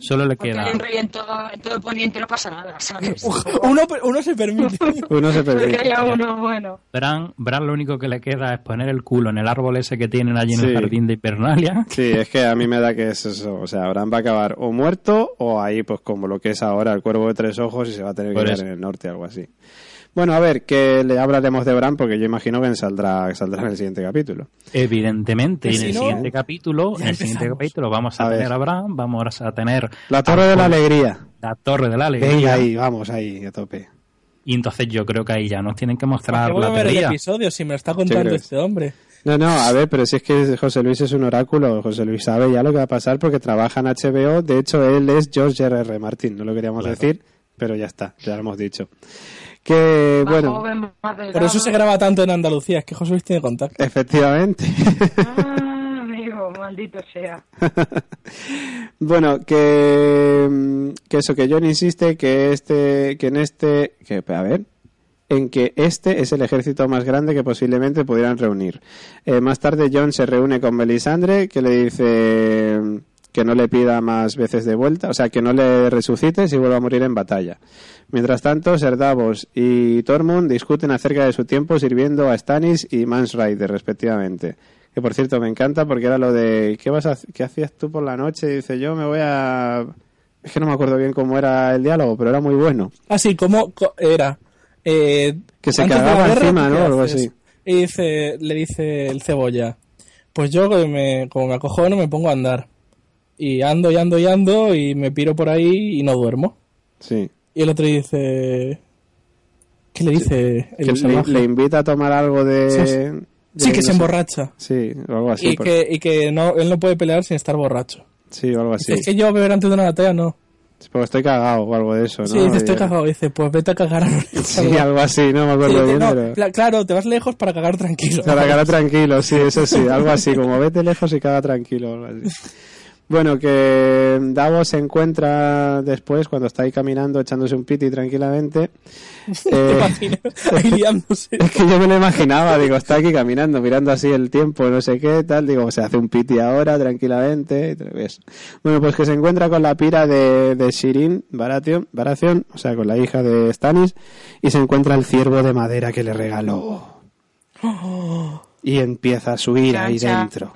solo le porque queda- rey en todo, en todo el poniente no pasa nada, ¿sabes? uno, uno se permite. [laughs] Uno se Porque permite. haya uno bueno. Bran, Bran lo único que le queda es poner el culo en el árbol ese que tienen allí en Sí. el jardín de Hipernalia. Sí, es que a mí me da que es eso. O sea, Bran va a acabar o muerto o ahí, pues como lo que es ahora, el cuervo de tres ojos y se va a tener que Por quedar eso. en el norte, algo así. Bueno, a ver, que le hablaremos de Bran porque yo imagino que saldrá, saldrá en el siguiente capítulo. Evidentemente, y en si el no, siguiente capítulo, en el siguiente capítulo vamos a, A ver. tener a Bran, vamos a tener La Torre de la Alegría. la Torre de la Alegría. Venga ahí, vamos ahí, a tope. Y entonces yo creo que ahí ya nos tienen que ¿Por mostrar voy a la ver el episodio si me lo está contando este hombre? No, no, a ver, pero si es que José Luis es un oráculo, José Luis sabe ya lo que va a pasar porque trabaja en HBO, de hecho él es George R. R. Martin, no lo queríamos decir, pero ya está, ya lo hemos dicho. Que Más bueno, joven. Por eso se graba tanto en Andalucía, es que José Luis tiene contacto. efectivamente. Ah, amigo, maldito sea. [laughs] Bueno, que, que eso, que John insiste que este, que en este, que, a ver, en que este es el ejército más grande que posiblemente pudieran reunir. Eh, más tarde John se reúne con Melisandre, que le dice que no le pida más veces de vuelta, o sea, que no le resucite si vuelve a morir en batalla. Mientras tanto, Ser Davos y Tormund discuten acerca de su tiempo sirviendo a Stannis y Mans Rider, respectivamente. Que por cierto me encanta porque era lo de ¿qué vas a, qué hacías tú por la noche? Y dice yo me voy a es que no me acuerdo bien cómo era el diálogo, pero era muy bueno. Así como co- era. eh, Que se cagaba encima, ¿qué ¿no? Algo así. Y dice, le dice el cebolla, pues yo me, como me acojono me pongo a andar. Y ando y ando y ando y me piro por ahí y no duermo. Sí. Y el otro dice... ¿Qué le dice el Que le, le invita a tomar algo de, Sí, de- Sí, que no se emborracha. Sí, o algo así. y, por- que, y que no, él no puede pelear sin estar borracho. Sí, o algo así. Es que yo beber antes de una batalla no. Porque estoy cagado o algo de eso, ¿no? Sí, dice, estoy cagado. Dice, pues vete a cagar. Sí, algo así, no me acuerdo Sí, dice, bien, no, pero... pla- Claro, te vas lejos para cagar tranquilo. Para cagar tranquilo, sí, eso sí, algo así, como [laughs] vete lejos y caga tranquilo, algo así. Bueno, que Davos se encuentra después, cuando está ahí caminando, echándose un piti tranquilamente. [laughs] ¿Te eh, imaginas? Ahí liándose. [laughs] es que yo me lo imaginaba, digo, está aquí caminando, mirando así el tiempo, no sé qué, tal, digo, se hace un piti ahora, tranquilamente, y eso. Bueno, pues que se encuentra con la pira de, de Shirin Baratheon, Baratheon, o sea, con la hija de Stannis, y se encuentra el ciervo de madera que le regaló. [gasps] Y empieza a subir ahí dentro.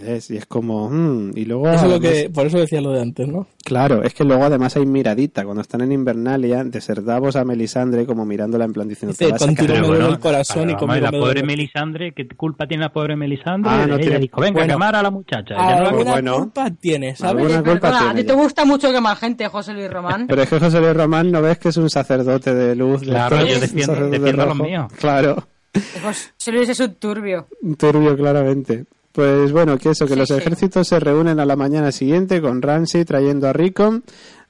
¿Ves? Y es como, mm, y luego, Eso es lo que, por eso decía lo de antes, ¿no? claro, es que luego además hay miradita, cuando están en Invernalia, de ser Davos a Melisandre, como mirándola en plan diciendo, Dice, "Te vas a contigo cagar". me duele el corazón y conmigo la pobre duele. Melisandre, ¿qué culpa tiene la pobre Melisandre? Ah, no Ella tiene- dijo, venga, Bueno. quemar a la muchacha. Ella no la Alguna bueno. culpa tiene, ¿sabes? Alguna culpa perdona, tiene ¿a ti te gusta mucho quemar gente, José Luis Román? [laughs] Pero es que José Luis Román no ves que es un sacerdote de luz. de Claro, estos, yo defiendo- defiendo a los míos. Claro, José Luis es un turbio. un turbio claramente. Pues bueno, que eso, que Sí, los sí. ejércitos se reúnen a la mañana siguiente con Ramsey trayendo a Rickon.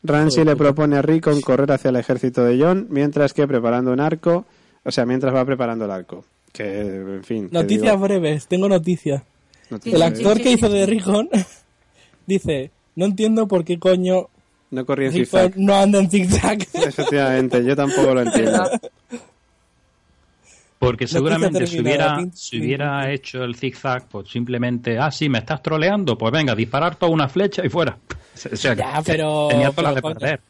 Ramsey le propone a Rickon correr hacia el ejército de John, mientras que preparando un arco, o sea, mientras va preparando el arco. Que, en fin. Noticias breves, tengo noticias. noticias El actor que hizo de Rickon [laughs] dice, no entiendo por qué coño No corría en zigzag. no anda en zigzag. Efectivamente, yo tampoco lo entiendo. [laughs] Porque seguramente si hubiera, si hubiera hecho el zigzag, pues simplemente, ah, sí, me estás troleando, pues venga, disparar toda una flecha y fuera. [laughs] O sea, Ya, pero- tenía toda la de perder.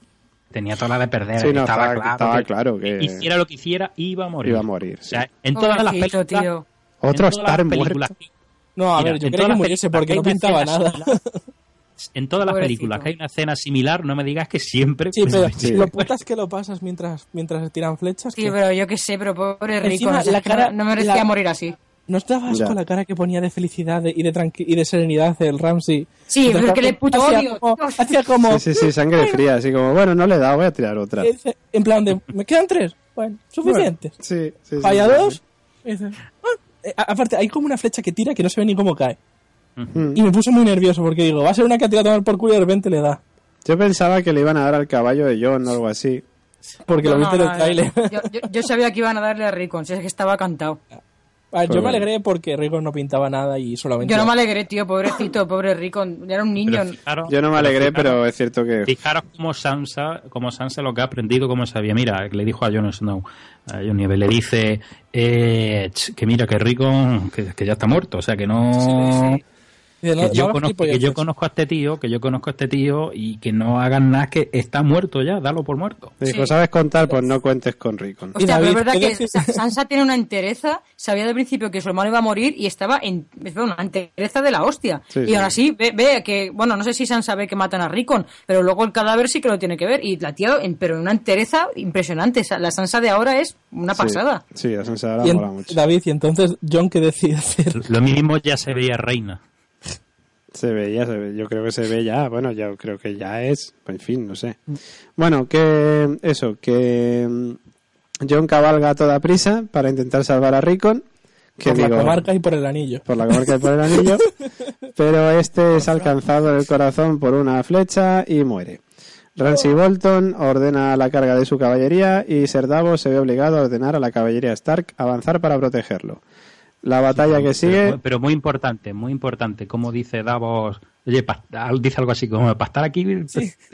Tenía toda la de perder. Sí, no, estaba, estaba- claro, estaba que claro que- hiciera lo que hiciera, iba a morir. Iba a morir, O sea, en todas las películas. tío. Otro en todas estar las películas muerto. No, a Mira, ver, yo todas que muriese porque que no pintaba nada. En todas las Pobrecito. películas que hay una escena similar, no me digas que siempre. Sí, pues, pero Sí. lo putas que lo pasas mientras, mientras se tiran flechas. Sí, que- pero yo qué sé, pero pobre Rico, Encima, no, sé, la es que cara- no, merecía la- morir así. ¿No estabas con la cara que ponía de felicidad y, de tranqui- y de serenidad el Ramsey? Sí, Entonces, porque le puto hacía odio. como- Hacía como... Sí, sí, sí, sangre fría, así como, bueno, no le he dado, voy a tirar otra. En plan de, ¿me quedan tres? Bueno, suficientes. Sí, sí, sí, Falla sí, dos. sí. Y dice, "Ah, eh, aparte, hay como una flecha que tira que no se ve ni cómo cae. Y me puso muy nervioso porque digo, va a ser una que tira a tomar por culo y de repente le da. Yo pensaba que le iban a dar al caballo de John o algo así. Porque No, lo viste no, en el no, tráiler. Yo, yo- yo sabía que iban a darle a Ricon, si es que estaba cantado. A ver, Pues yo me alegré porque Rigo no pintaba nada y solamente... Yo no me alegré, tío, pobrecito, pobre Ricon. Era un niño. Fijaros- Yo no me alegré, fijaros- pero es cierto que... Fijaros cómo Sansa, como Sansa lo que ha aprendido, cómo sabía. Mira, le dijo a Jon Snow, a Jon Nieve, le dice eh, que mira que Rico que, que ya está muerto, o sea que no- que yo no conozco que yo gilipolleces. conozco a este tío, que yo conozco a este tío y que no hagan nada que está muerto ya, dalo por muerto. Me dijo, Sí. ¿sabes contar? Pues no cuentes con Rickon. Hostia, pero David, es verdad ¿qué que Sansa tiene una entereza, sabía del principio que su hermano iba a morir y estaba en bueno, una entereza de la hostia. Sí, y sí. ahora sí, ve, ve que, bueno, no sé si Sansa ve que matan a Rickon, pero luego el cadáver sí que lo tiene que ver. Y la tía, en- pero en una entereza impresionante. La Sansa de ahora es una Sí, pasada. Sí, la Sansa ahora mola mucho. David, y entonces John qué decide hacer. Lo mismo ya se veía reina. Se veía, se ve, yo creo que se ve ya, bueno, yo creo que ya es, en fin, no sé. Bueno, que eso, que mm, John cabalga a toda prisa para intentar salvar a Rickon. Que por la comarca y por el anillo. por la comarca y por el anillo, [laughs] pero este es alcanzado en el corazón por una flecha y muere. Ramsay Bolton ordena la carga de su caballería y Ser Davos se ve obligado a ordenar a la caballería Stark avanzar para protegerlo. La batalla que sigue... Pero, pero muy importante, muy importante, como dice Davos, oye, dice algo así como, para estar aquí...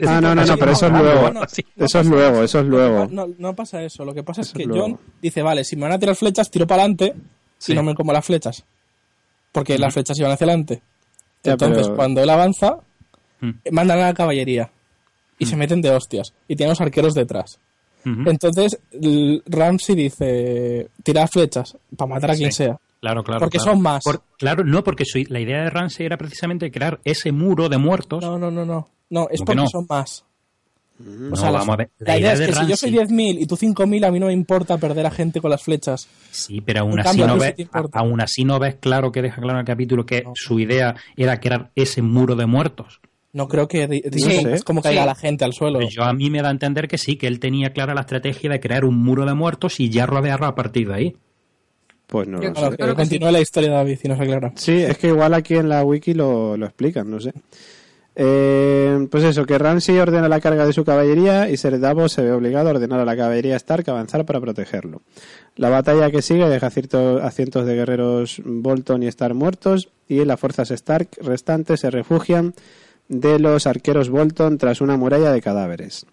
Ah, no, no, no, pero eso es luego. no, no, Sí. no Eso es luego, eso. es luego. No, no pasa eso. Lo que pasa Eso es que es. John dice, vale, si me van a tirar flechas, tiro para adelante Sí. y no me como las flechas. Porque las flechas iban hacia adelante. Ya, Entonces, pero- cuando él avanza, Mm. mandan a la caballería. Y se meten de hostias. Y tienen los arqueros detrás. Entonces, Ramsey dice, tira flechas para matar a quien Sí. sea. Claro, claro. Porque claro. son más. Por- claro, no, porque su- la idea de Ramsey era precisamente crear ese muro de muertos. No, no, no, no. No, es ¿Cómo que porque no? son más. No, O sea, la, vamos a ver. la idea es que si yo soy Ramsay- 10.000 y tú 5.000, a mí no me importa perder a gente con las flechas. Sí, pero aún así, no sí ves, aún así no ves claro que deja claro en el capítulo que su idea era crear ese muro de muertos. No creo que No sé. es como caiga Sí. la gente al suelo. Pues yo a mí me da a entender que sí, que él tenía clara la estrategia de crear un muro de muertos y ya rodearlo a partir de ahí. Pues no Yo lo sé. que continúe la historia, David, y nos aclara. Sí, es que igual aquí en la wiki lo, lo explican, no sé. Eh, pues eso, que Ramsay ordena la carga de su caballería y Ser Davos se ve obligado a ordenar a la caballería Stark avanzar para protegerlo. La batalla que sigue deja cierto- a cientos de guerreros Bolton y Stark muertos y las fuerzas Stark restantes se refugian de los arqueros Bolton tras una muralla de cadáveres.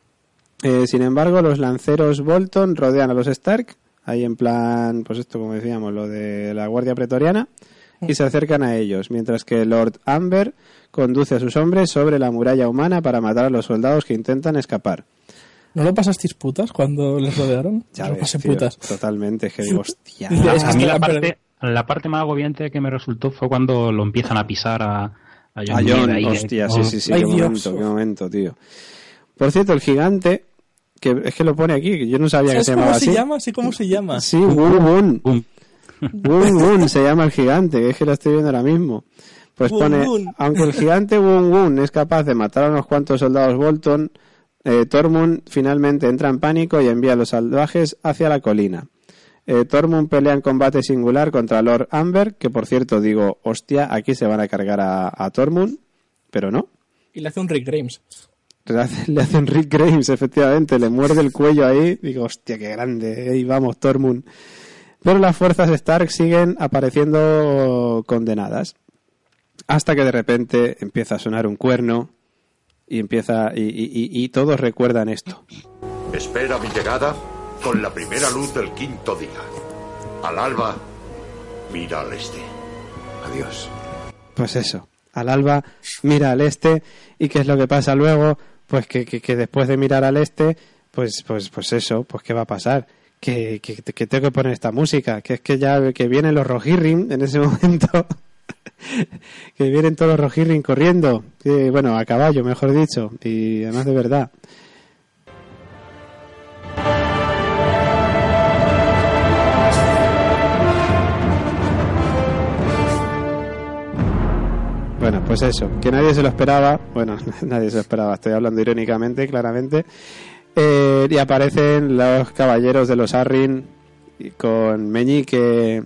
Eh, sin embargo, los lanceros Bolton rodean a los Stark, ahí en plan, pues esto como decíamos, lo de la Guardia Pretoriana, y se acercan a ellos, mientras que Lord Amber conduce a sus hombres sobre la muralla humana para matar a los soldados que intentan escapar. ¿No lo pasasteis putas cuando les rodearon? Ya lo pasé tío, putas. Totalmente, es que digo, hostia. Dice, [laughs] es que a mí la parte, la parte más agobiante que me resultó fue cuando lo empiezan a pisar a, a John A John, ahí, eh. hostia, sí, sí, sí, Ay, qué Dios. momento, qué momento, tío. Por cierto, el gigante, que es que lo pone aquí, que yo no sabía que ¿Sabes se cómo llamaba se así. llama? Sí, ¿cómo se llama? Sí, Wun Wun. Boom. Wun Wun se llama el gigante, que es que lo estoy viendo ahora mismo. Pues Wun pone, Wun. aunque el gigante Wun Wun es capaz de matar a unos cuantos soldados Bolton, eh, Tormund finalmente entra en pánico y envía a los salvajes hacia la colina. Eh, Tormund pelea en combate singular contra Lord Amber, que por cierto digo, hostia, aquí se van a cargar a, a Tormund, pero no. Y le hace un Rick Grimes. Le hace- le hacen Rick Grimes, efectivamente, le muerde el cuello ahí. Digo, hostia, qué grande, ahí vamos, Tormund. Pero las fuerzas Stark siguen apareciendo condenadas. Hasta que de repente empieza a sonar un cuerno y empieza y, y- y- y todos recuerdan esto. Espera mi llegada con la primera luz del quinto día. Al alba, mira al este. Adiós. Pues eso, al alba mira al este y qué es lo que pasa luego, pues que, que- que después de mirar al este, pues pues pues eso, pues qué va a pasar. Que, que, que tengo que poner esta música, que es que ya que vienen los Rohirrim en ese [laughs] momento, que vienen todos los Rohirrim corriendo, bueno, a caballo, mejor dicho, y además de verdad. Bueno, pues eso, que nadie se lo esperaba, bueno, [laughs] nadie se lo esperaba, estoy hablando irónicamente, claramente, Eh, y aparecen los caballeros de los Arryn y con Meñique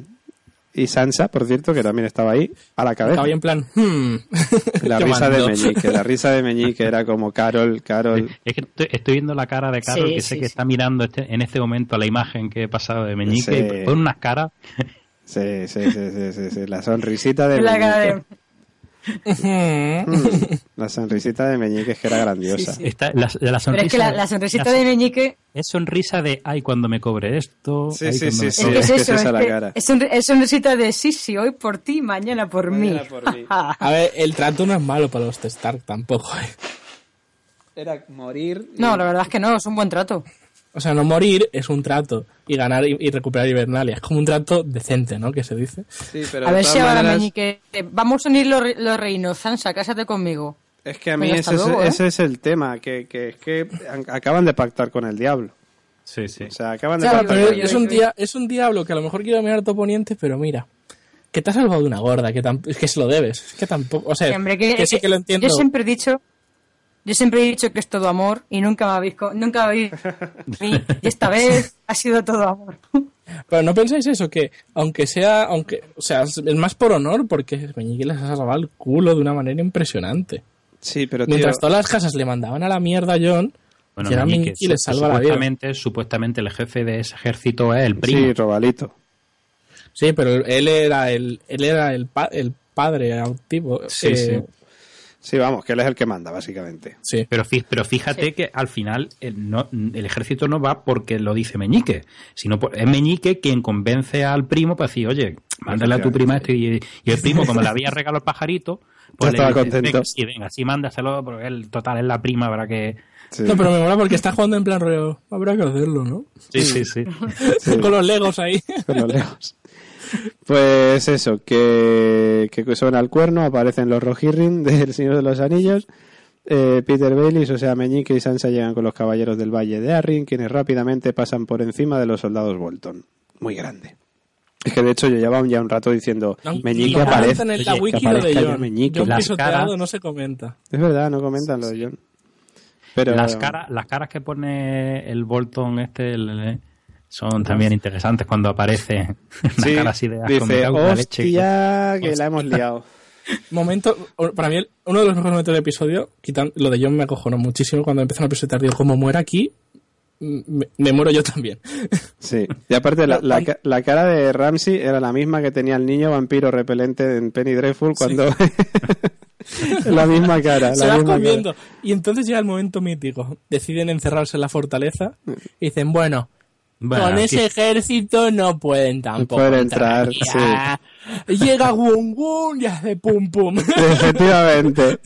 y Sansa, por cierto, que también estaba ahí, a la cabeza. Estaba ahí en plan, hmm, [laughs] La ¿qué risa de? Meñique, la risa de Meñique era como Carol, Carol. Es que estoy, estoy viendo la cara de Carol, Sí, que sé sí, que sí. está mirando este, en este momento la imagen que he pasado de Meñique, Sí. y pone unas caras. Sí, sí, sí, sí, sí, sí, la sonrisita de La cara Meñique. de... Mm, La sonrisita de Meñique es que era grandiosa. Sí, sí. Está, la, la sonrisa, Pero es que la, la sonrisita la- de Meñique Es sonrisa de, ay, cuando me cobre esto. Sí, ay, sí, cuando sí, me sí. es cobre-". que es es que eso, es la cara. es, sonri- es sonrisita de sí, sí, hoy por ti, mañana por Mañana mí. por mí. [laughs] A ver, el trato no es malo para los Stark tampoco, ¿eh? Era morir. y- No, la verdad es que no, es un buen trato. O sea, no morir es un trato y ganar y, y recuperar Hibernalia. Es como un trato decente, ¿no? Que se dice. Sí, pero A ver si ahora maneras, Meñique... eh, Vamos a unir los, los reinos. Sansa, cásate conmigo. Es que a mí Venga, ese, hasta es- luego, ¿eh? ese es el tema, que, que, es que an- acaban de pactar con el diablo. Sí, sí. O sea, acaban de pactar Pero con yo- es un, dia- es un diablo que a lo mejor quiere dominar tu oponente, pero mira, que te ha salvado de una gorda, que es que se lo debes. Es que tampoco, o sea, Sí, hombre, que, sí que lo entiendo. Yo siempre he dicho... Yo siempre he dicho que es todo amor y nunca me habéis... Nunca habéis... y esta [laughs] vez ha sido todo amor. Pero no pensáis eso, que aunque sea, aunque, o sea, es es más por honor, porque Meñique les ha salvado el culo de una manera impresionante. Sí, pero tío, Mientras todas las casas le mandaban a la mierda a John, Bueno, Meñique, Meñique les salva la vida. supuestamente, supuestamente el jefe de ese ejército es el primo. sí, Robalito. Sí, pero él era el, él era el, pa- el padre adoptivo. Sí, eh, sí. Sí, vamos, que él es el que manda, básicamente. sí. Pero, fí- pero fíjate que al final el, no- el ejército no va porque lo dice Meñique, sino por- es Meñique quien convence al primo para decir, oye, mándale a tu prima esto. Y, y el primo, como le había [laughs] regalado el pajarito, pues Ya le estaba dice, contento. venga, sí, venga, sí, mándaselo, porque él, total, es la prima, ¿verdad? Que... Sí. No, pero me mola porque está jugando en plan rollo. Habrá que hacerlo, ¿no? Sí, sí, sí. [laughs] Con los legos ahí. con los lejos. Pues eso, que, que suena el cuerno, aparecen los Rohirrim [laughs] del Señor de los Anillos. Eh, Peter Baelish, o sea, Meñique y Sansa llegan con los caballeros del Valle de Arryn, quienes rápidamente pasan por encima de los soldados Bolton. Muy grande. Es que de hecho yo llevaba ya un rato diciendo Meñique no aparece. en la Oye, que de John. Meñique. John Las pisoteado caras- no se comenta. Es verdad, no comentan lo de John. Pero las, caras, las caras que pone el Bolton este el- son también interesantes cuando aparece una sí, cara así de asco, me dice, leche. hostia, que la hemos liado. [laughs] Momento, para mí, uno de los mejores momentos del episodio, quitan, lo de John me acojonó muchísimo cuando empiezan a pisotear. Digo, como muera aquí, me, me muero yo también. [laughs] Sí, y aparte la, la, ca- la cara de Ramsey era la misma que tenía el niño vampiro repelente en Penny Dreadful cuando... [laughs] la misma cara, Se la misma comiendo. Y entonces llega el momento mítico. Deciden encerrarse en la fortaleza y dicen, bueno, Bueno, con aquí- ese ejército no pueden tampoco pueden entrar. Llega Wun Wun y hace pum pum. [laughs] Efectivamente,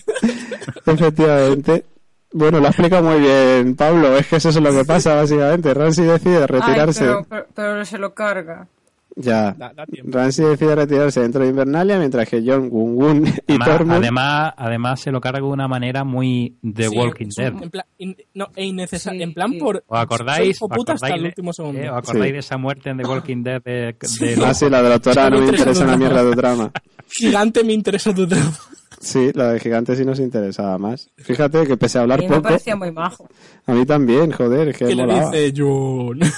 efectivamente. Bueno, lo ha explicado muy bien Pablo, es que eso es lo que pasa básicamente. Ramsey decide retirarse. Ay, pero, pero, pero se lo carga. Ya, Da- da tiempo. Ramsey decide retirarse dentro de Invernalia mientras que John, Gun Gun y Además, Tormund... además, además se lo carga de una manera muy The Sí, Walking Dead. En plan, in- no, e innecesario. Sí, en plan sí. por. ¿Os acordáis, soy os hijoputa hasta acordáis el de- último segundo. eh, ¿os acordáis Sí. de esa muerte en The Walking Dead de, [laughs] de Ah, sí, la de la doctora no me interesa una mierda de trama. Gigante me interesa tu trama. Sí, la de Gigante sí nos interesaba más. Fíjate que pese a A hablar mí me poco, parecía muy majo. a mí también, joder, es que Que le dice John. [laughs]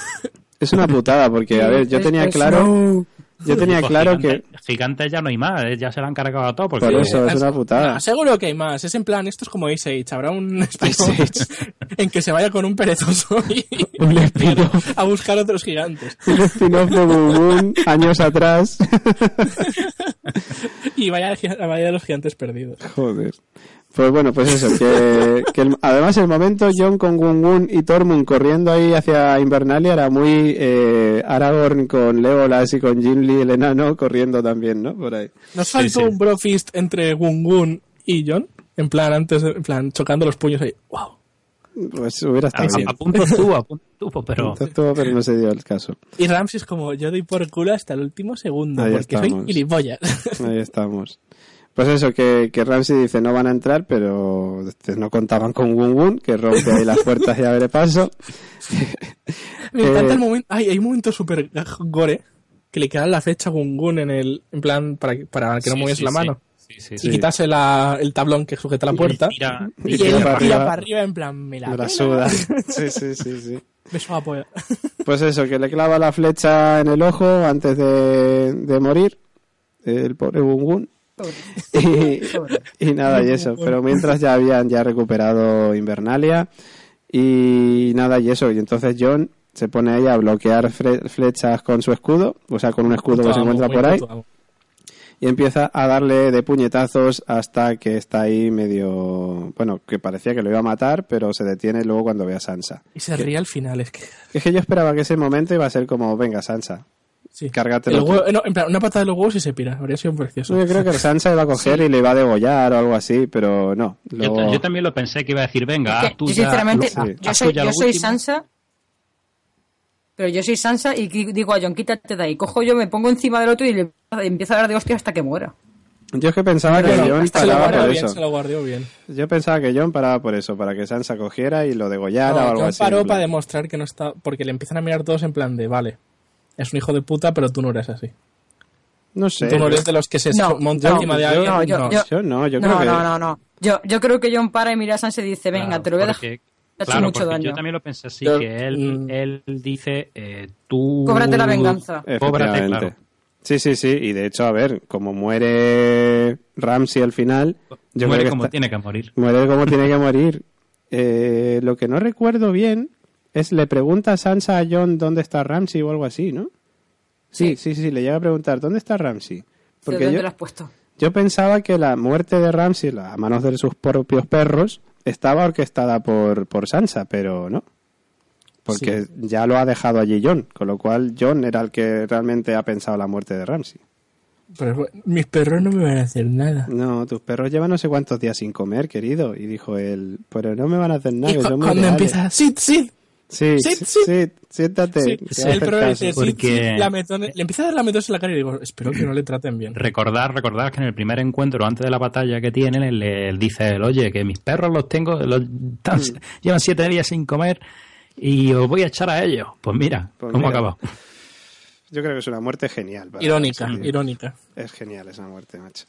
Es una putada, porque, a ver, yo tenía claro, yo tenía Pues claro que, Gigante- Gigantes ya no hay más, eh, ya se lo han cargado a todo. Porque por eso, es una No, putada. seguro que hay más. Es en plan, esto es como Ice Age. Habrá un [laughs] Ice spin-off en que se vaya con un perezoso y [laughs] Un a buscar otros gigantes. [laughs] Un spin-off de Boom Boom, años atrás. Y vaya, vaya de los gigantes perdidos. Joder. Pues bueno, pues eso, que, [laughs] que el- además el momento John con Gun Gun y Tormund corriendo ahí hacia Invernalia era muy eh, Aragorn con Legolas y con Gimli el enano corriendo también, ¿no? Por ahí. ¿Nos faltó sí. un brofist entre Gungun y John? En plan, antes, de- en plan, chocando los puños ahí. ¡Wow! Pues hubiera a, estado bien. a punto estuvo, [laughs] a punto estuvo, pero Estuvo, pero no se dio el caso. Y Ramsey es como, yo doy por culo hasta el último segundo, Ahí porque soy gilipollas. Ahí estamos. Pues eso, que, que Ramsey dice no van a entrar, pero no contaban con Gun Gun, que rompe ahí las puertas y abre paso. [laughs] Me encanta Eh, el momento. Ay, hay un momento súper gore que le queda la flecha a Gungun en el. En plan, para, para que no Sí, mueves sí, la mano. Sí, sí, Y sí. quitase la, el tablón que sujeta la puerta. Tira- Y, tira él para tira arriba. para arriba en plan, me la Me la suda. [laughs] Sí, sí, sí, sí. A. [laughs] Pues eso, que le clava la flecha en el ojo antes de, de morir. El pobre Gungun. Y, [laughs] y nada, y eso. Pero mientras ya habían ya recuperado Invernalia. Y nada, y eso. Y entonces John se pone ahí a bloquear flechas con su escudo. O sea, con un escudo que se encuentra por ahí. Y empieza a darle de puñetazos hasta que está ahí medio... Bueno, que parecía que lo iba a matar, pero se detiene luego cuando ve a Sansa. Y se ríe al final, es que... Es que yo esperaba que ese momento iba a ser como, venga, Sansa, Sí. cárgatelo. El tú". huevo- no, en plan, una patada de los huevos y se pira. Habría sido precioso. No, yo creo que Sansa iba a coger y le iba a degollar o algo así, pero no. Yo, Luego- yo también lo pensé que iba a decir, venga, Es que haz tú yo ya sinceramente, lo- yo soy, yo soy. Sansa, pero yo soy Sansa y digo a John, quítate de ahí. Cojo yo, me pongo encima del otro y le empiezo a dar de hostia hasta que muera. Yo es que pensaba que Bueno, John lo paraba por bien, eso. se lo guardió bien. Yo pensaba que John paraba por eso, para que Sansa cogiera y lo degollara No, o algo John así. paró en plan. para demostrar que no está... Porque le empiezan a mirar todos en plan de, vale, es un hijo de puta, pero tú no eres así. No sé. tú no eres de los que se No, montan no, encima de alguien. no, yo- no. yo- Yo no, yo no, creo que... no, no, no. Yo, yo creo que John para y mira a Sansa y dice, venga, Claro, te lo voy a dejar. porque- Te ha hecho claro, mucho daño. Yo también lo pensé así, Yo- que él, mm. él dice, eh, tú... Cóbrate la venganza. Cóbrate, claro. Sí, sí, sí. Y de hecho, a ver, como muere Ramsey al final, yo Muere creo que como está- tiene que morir. muere como tiene que morir. Eh, lo que no recuerdo bien es le pregunta a Sansa a John dónde está Ramsey o algo así, ¿no? Sí, sí, sí, le llega a preguntar dónde está Ramsey. ¿De Porque dónde yo, lo has puesto? yo pensaba que la muerte de Ramsey a manos de sus propios perros estaba orquestada por, por Sansa, pero no. Porque ya lo ha dejado allí John, con lo cual John era el que realmente ha pensado la muerte de Ramsey. Pero mis perros no me van a hacer nada. No, tus perros llevan no sé cuántos días sin comer, querido. Y dijo él, pero no me van a hacer nada. y cu- cuando leales". empieza, sí, sí, Sí, Sí, sí, siéntate. sí, a el dice, sí, porque- le empieza a dar lametones en la cara y digo, espero que no le traten bien. Recordar, recordar que en el primer encuentro, antes de la batalla que tienen, él, él dice, él, oye, que mis perros los tengo, los, tan- llevan siete días sin comer y os voy a echar a ellos. Pues mira, Pues ¿cómo mira. acaba? Yo creo que es una muerte genial. Irónica, irónica. Es genial esa muerte, macho.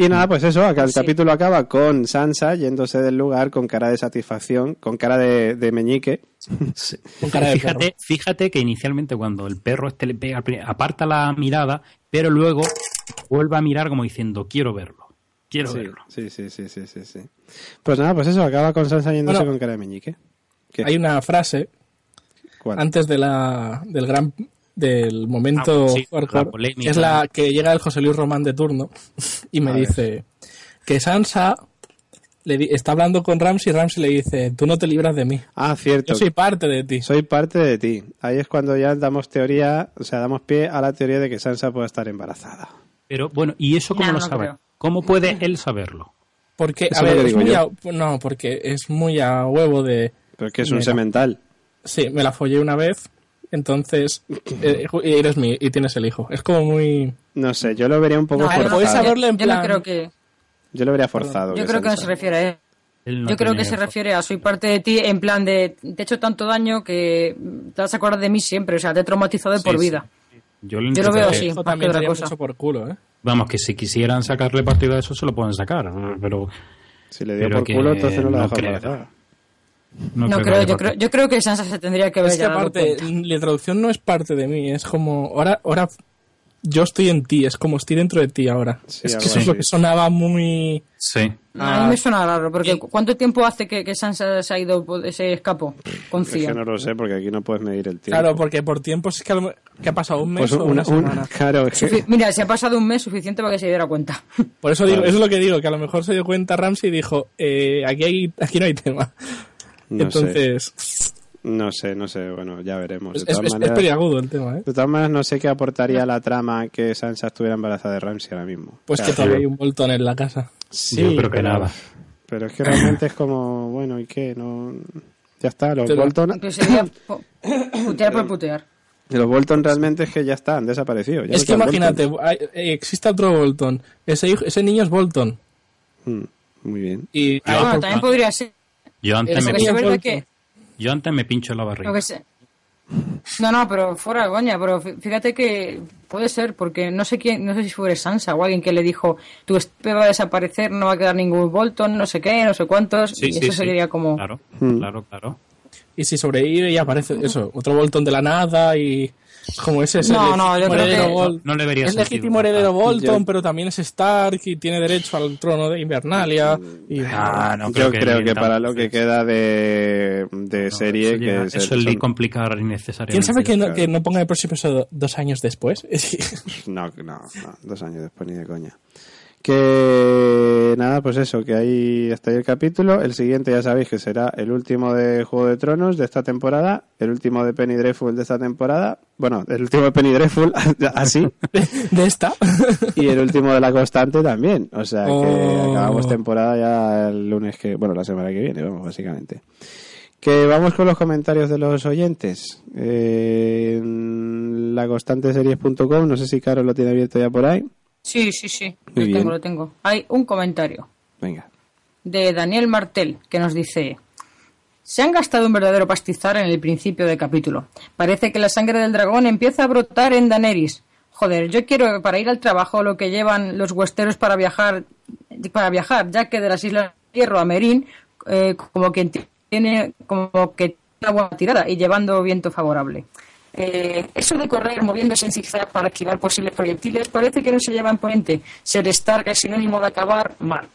Y nada, pues eso, acá el capítulo acaba con Sansa yéndose del lugar con cara de satisfacción, con cara de, de meñique. [laughs] Con cara de fíjate, perro. fíjate que inicialmente cuando el perro este le pega, aparta la mirada, pero luego vuelve a mirar como diciendo, quiero verlo, quiero Sí, verlo. sí, sí, sí, sí, sí, sí. Pues nada, pues eso, acaba con Sansa yéndose Bueno, con cara de meñique. ¿Qué? Hay una frase ¿Cuál? antes de la, del gran del momento Ah, sí, hardcore, la polémica. que es la que llega el José Luis Román de turno [laughs] y me A ver. dice que Sansa le di- está hablando con Ramsey y Ramsey le dice, tú no te libras de mí. Ah, cierto. Yo soy parte de ti. Soy parte de ti. Ahí es cuando ya damos teoría, o sea, damos pie a la teoría de que Sansa puede estar embarazada. Pero bueno, ¿y eso cómo No, lo no sabe? creo. ¿Cómo puede él saberlo? Porque, Eso a ver, es muy a, no, porque es muy a huevo de... Pero es que es un semental. Sí, me la follé una vez, entonces [clears throat] eh, y eres mi y tienes el hijo. Es como muy... No sé, yo lo vería un poco No, yo no- forzado. saberlo en yo no plan- creo que, Yo lo vería forzado. yo creo que no Sansa- se refiere a él. Él no Yo creo que se refiere a soy parte de ti en plan de te he hecho tanto daño que te vas a acordar de mí siempre, o sea, te he traumatizado de Sí, por sí. vida. Yo, lo Yo lo veo así. Que también otra cosa. mucho por culo, ¿eh? Vamos, que si quisieran sacarle partido a eso, se lo pueden sacar. Pero Si le dio por que culo, entonces no la no deja creo. embarazada. No, No, creo, yo creo, yo creo que Sansa se tendría que haber Es que aparte, la traducción no es parte de mí, es como, ahora, ahora yo estoy en ti, es como estoy dentro de ti ahora. Sí, es que eso es lo que sonaba muy... Sí. A mí me suena raro, porque ¿cuánto tiempo hace que, que Sansa se ha ido, se escapó con Es que no lo sé, porque aquí no puedes medir el tiempo. Claro, porque por tiempos es que, a lo me- que ha pasado un mes Pues o una, una semana. claro, es que- Sufi- Mira, si ha pasado un mes suficiente para que se diera cuenta. Por eso digo, Vale. eso es lo que digo, que a lo mejor se dio cuenta Ramsey y dijo, eh, aquí, hay, aquí no hay tema. No sé. Entonces, No sé, no sé, bueno, ya veremos. es, De todas es- es maneras- peliagudo el tema, ¿eh? De todas maneras, no sé qué aportaría a la trama que Sansa estuviera embarazada de Ramsey ahora mismo. Pues O que todavía hay un Bolton en la casa. Sí, Yo creo que pero- nada. Pero es que realmente es como, bueno, ¿y qué? No, ya está, los Bolton, Que sería [coughs] putear por putear. los Bolton realmente es que ya está, han desaparecido. ya es no que imagínate, hay- eh, existe otro Bolton, ese, hijo- ese niño es Bolton. Bolton. Mm, muy bien. Y Ah, también podría ser. Yo antes, me, pincho- que... yo antes me pincho la barriga. Lo que sé. No, no, pero fuera de coña, pero fí- fíjate que puede ser, porque no sé quién, no sé si fue Sansa o alguien que le dijo, tu espe va a desaparecer, no va a quedar ningún Bolton, no sé qué, no sé cuántos, Sí, y sí, eso sí. sería como... Claro, Hmm. claro, claro. y si sobrevive y aparece eso, otro Bolton de la nada y como ese es No, el no, yo creo que- Bol- No le vería es sentido. legítimo heredero Bolton, Yo- pero también es Stark y tiene derecho al trono de Invernalia. Y, Ah, no Yo creo que, para lo que queda de, de serie, Eso, que ya- es eso el- son- complicar innecesariamente. ¿Quién sabe que no, que no ponga el próximo episodio dos años después? [laughs] No, no, no, dos años después ni de coña. Que nada, pues eso, que ahí está ahí el capítulo. El siguiente ya sabéis que será el último de Juego de Tronos de esta temporada, el último de Penny Dreadful de esta temporada. Bueno, el último de Penny Dreadful, [laughs] así, [laughs] de esta. y el último de La Constante también. O sea que Oh. acabamos temporada ya el lunes que, bueno, la semana que viene, vamos, básicamente. Que vamos con los comentarios de los oyentes. Eh, en laconstanteseries.com, no sé si Caro lo tiene abierto ya por ahí. Sí, sí, sí. Muy lo bien. tengo, lo tengo. Hay un comentario Venga. de Daniel Martel que nos dice: Se han gastado un verdadero pastizar en el principio del capítulo. Parece que la sangre del dragón empieza a brotar en Daenerys. Joder, yo quiero para ir al trabajo lo que llevan los huesteros para viajar, para viajar, ya que de las Islas de Hierro a Merín, eh, como que tiene como que una buena tirada y llevando viento favorable. Eh, eso de correr moviéndose en zigzag para esquivar posibles proyectiles parece que no se lleva en ponente. Ser Stark es sinónimo de acabar mal.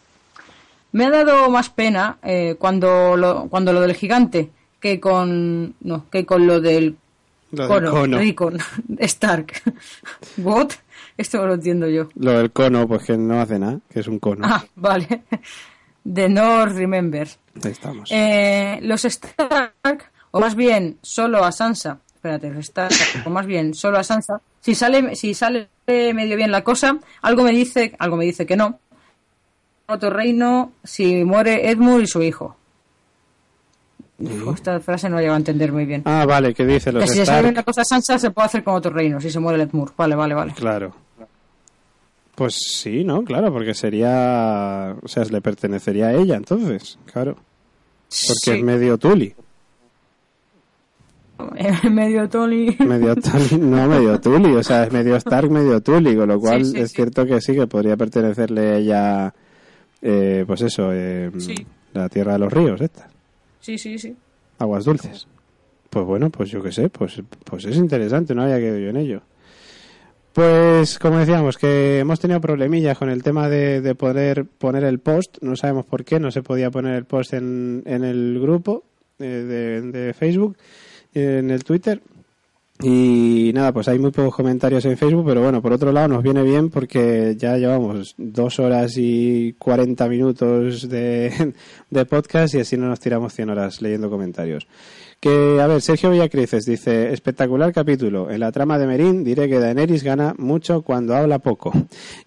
Me ha dado más pena eh, cuando, lo, cuando lo del gigante que con no que con lo del Lo del cono. Rickon, [laughs] Stark. [laughs] What? Esto no lo entiendo yo. Lo del cono, pues que no hace nada, que es un cono. Ah, vale. [laughs] The North Remember. Ahí estamos. Eh, los Stark, o más bien solo a Sansa, espérate, los Stark, o más bien solo a Sansa, si sale, si sale medio bien la cosa, algo me dice, algo me dice que no. Otro reino si muere Edmund y su hijo. Esta frase no la llevo a entender muy bien. Ah, vale, ¿qué dice los que si le sale bien la cosa a Sansa, se puede hacer con otro reino, si se muere Edmund. Vale, vale, vale. Claro. Pues sí, ¿no? Claro, porque sería... O sea, le pertenecería a ella, entonces, claro. Porque Sí. es medio Tuli. [laughs] medio Tony. Medio Tuli, no medio Tuli, o sea, es medio Stark, medio Tuli, con lo cual Sí, sí, es sí. cierto que sí, que podría pertenecerle ella, eh, pues eso, eh, la tierra de los ríos, esta, Sí, sí, sí. aguas dulces. Pues bueno, pues yo qué sé, pues, pues es interesante, no había quedado yo en ello. Pues como decíamos, que hemos tenido problemillas con el tema de, de poder poner el post, no sabemos por qué, no se podía poner el post en, en el grupo eh, de, de Facebook, en el Twitter. Y nada, pues hay muy pocos comentarios en Facebook, pero bueno, por otro lado nos viene bien porque ya llevamos dos horas y 40 minutos de, de podcast y así no nos tiramos 100 horas leyendo comentarios. Que, a ver, Sergio Villacruces dice, espectacular capítulo. En la trama de Merín diré que Daenerys gana mucho cuando habla poco.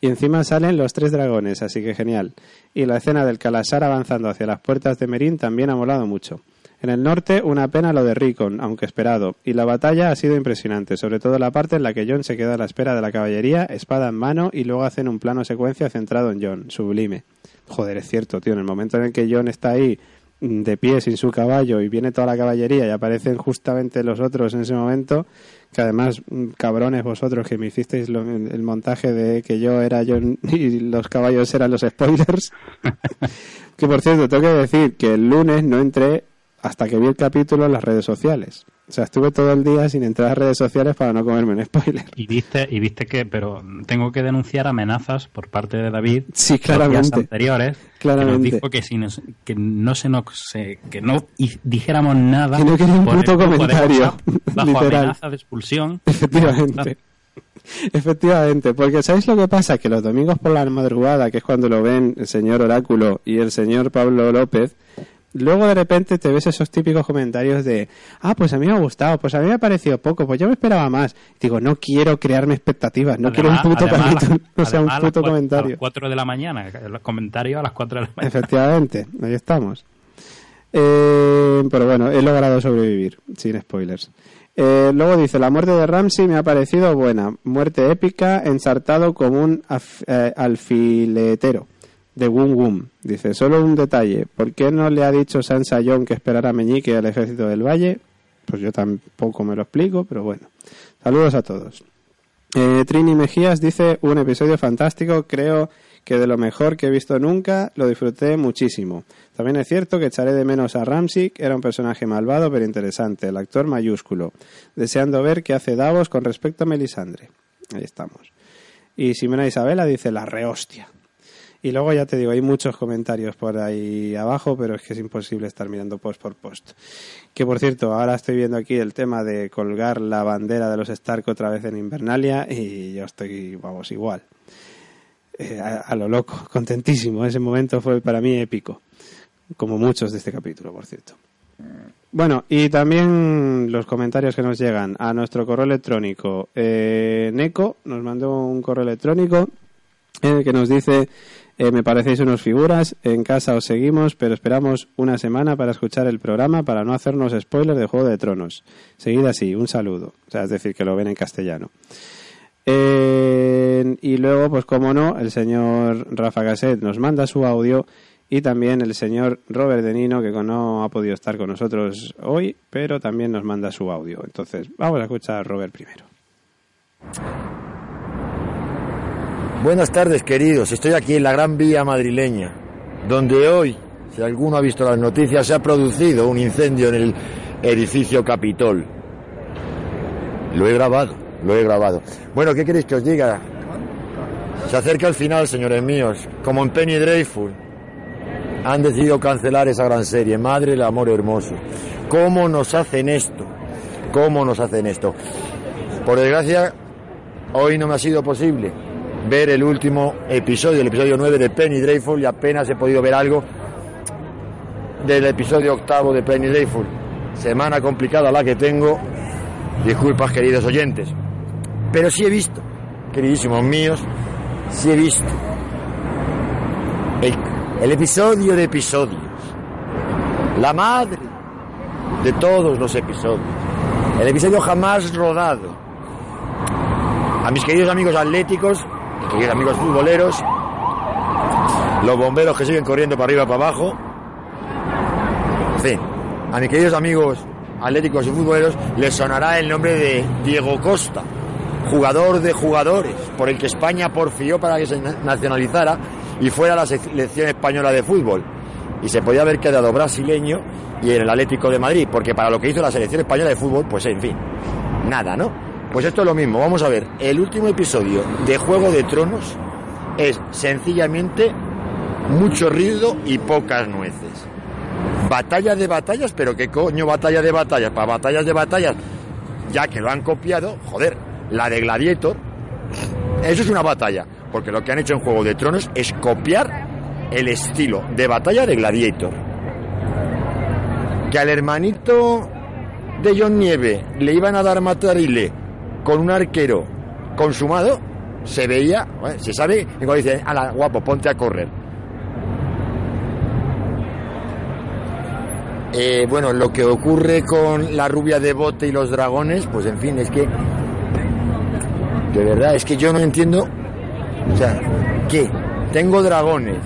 Y encima salen los tres dragones, así que genial. Y la escena del Calasar avanzando hacia las puertas de Merín también ha molado mucho. En el norte, una pena lo de Rickon, aunque esperado. Y la batalla ha sido impresionante, sobre todo la parte en la que John se queda a la espera de la caballería, espada en mano, y luego hacen un plano secuencia centrado en John. Sublime. Joder, es cierto, tío. En el momento en el que John está ahí mm, de pie sin su caballo y viene toda la caballería y aparecen justamente los otros en ese momento, que además, mm, cabrones vosotros que me hicisteis el montaje de que yo era John [laughs] y los caballos eran los spoilers. [laughs] que por cierto, tengo que decir que el lunes no entré hasta que vi el capítulo en las redes sociales. O sea, estuve todo el día sin entrar a redes sociales para no comerme un spoiler. Y viste, y viste que, pero tengo que denunciar amenazas por parte de David. [laughs] Sí, los claramente. anteriores. Claramente. Que nos dijo que, si nos- que no se nos, se- que no dijéramos nada. Que no quería un puto comentario, WhatsApp, Bajo [laughs] literal. amenaza de expulsión. Efectivamente. Efectivamente, porque ¿sabéis lo que pasa? Que los domingos por la madrugada, que es cuando lo ven el señor Oráculo y el señor Pablo López, luego de repente te ves esos típicos comentarios de, ah, pues a mí me ha gustado, pues a mí me ha parecido poco, pues yo me esperaba más. Digo, no quiero crearme expectativas, no quiero un puto además, [laughs] no sea un a puto cua- A comentario. las 4 de la mañana, el comentario a las 4 de la mañana. Efectivamente, ahí estamos. Eh, pero bueno, he logrado sobrevivir, sin spoilers. Eh, luego dice, la muerte de Ramsey me ha parecido buena. Muerte épica, ensartado como un af- eh, alfiletero de Wum Wum. Dice, solo un detalle. ¿Por qué no le ha dicho Sansa John que esperara a Meñique al ejército del Valle? Pues yo tampoco me lo explico, pero bueno. Saludos a todos. Eh, Trini Mejías dice un episodio fantástico, creo que de lo mejor que he visto nunca, lo disfruté muchísimo. También es cierto que echaré de menos a Ramsey, era un personaje malvado pero interesante, el actor mayúsculo, deseando ver qué hace Davos con respecto a Melisandre. Ahí estamos. Y Simona Isabela dice la rehostia. Y luego ya te digo, hay muchos comentarios por ahí abajo, pero es que es imposible estar mirando post por post. Que por cierto, ahora estoy viendo aquí el tema de colgar la bandera de los Stark otra vez en Invernalia y yo estoy, vamos, igual. Eh, a, lo loco, [laughs] contentísimo. Ese momento fue para mí épico, como muchos de este capítulo, por cierto. Bueno, y también los comentarios que nos llegan a nuestro correo electrónico. Eh, Neko nos mandó un correo electrónico el que nos dice, eh, me parecéis unos figuras, en casa os seguimos, pero esperamos una semana para escuchar el programa para no hacernos spoilers de Juego de Tronos. Seguid así, un saludo. O sea, es decir, que lo ven en castellano. Eh, y luego, pues como no, el señor Rafa Gasset nos manda su audio y también el señor Robert De Nino, que no ha podido estar con nosotros hoy, pero también nos manda su audio. Entonces, vamos a escuchar a Robert primero. Buenas tardes, queridos. Estoy aquí en la Gran Vía madrileña, donde hoy, si alguno ha visto las noticias, se ha producido un incendio en el edificio Capitol. Lo he grabado, lo he grabado. Bueno, ¿qué queréis que os diga? Se acerca el final, señores míos, como en Penny Dreadful. Han decidido cancelar esa gran serie, Madre el Amor Hermoso. ¿Cómo nos hacen esto? ¿Cómo nos hacen esto? Por desgracia, hoy no me ha sido posible ver el último episodio, el episodio 9 de Penny Dreadful, y apenas he podido ver algo del episodio octavo de Penny Dreadful. Semana complicada la que tengo. Disculpas, queridos oyentes. Pero sí he visto, queridísimos míos, sí he visto el, el episodio de episodios. La madre de todos los episodios. El episodio jamás rodado. A mis queridos amigos atléticos, queridos amigos futboleros, los bomberos que siguen corriendo para arriba y para abajo. En fin, a mis queridos amigos atléticos y futboleros les sonará el nombre de Diego Costa, jugador de jugadores, por el que España porfió para que se nacionalizara y fuera la selección española de fútbol. Y se podía haber quedado brasileño y en el Atlético de Madrid, porque para lo que hizo la selección española de fútbol, pues en fin, nada, ¿no? Pues esto es lo mismo, vamos a ver, el último episodio de Juego de Tronos es sencillamente mucho ruido y pocas nueces. Batalla de batallas, pero ¿qué coño batalla de batallas? Para batallas de batallas, ya que lo han copiado, joder, la de Gladiator, eso es una batalla, porque lo que han hecho en Juego de Tronos es copiar el estilo de batalla de Gladiator. Que al hermanito de John Nieve le iban a dar matarile con un arquero consumado, se veía, bueno, se sabe, y cuando dice, ala, guapo, ponte a correr. Eh, bueno, lo que ocurre con la rubia de bote y los dragones, pues en fin, es que. De verdad, es que yo no entiendo. O sea, ¿qué? Tengo dragones,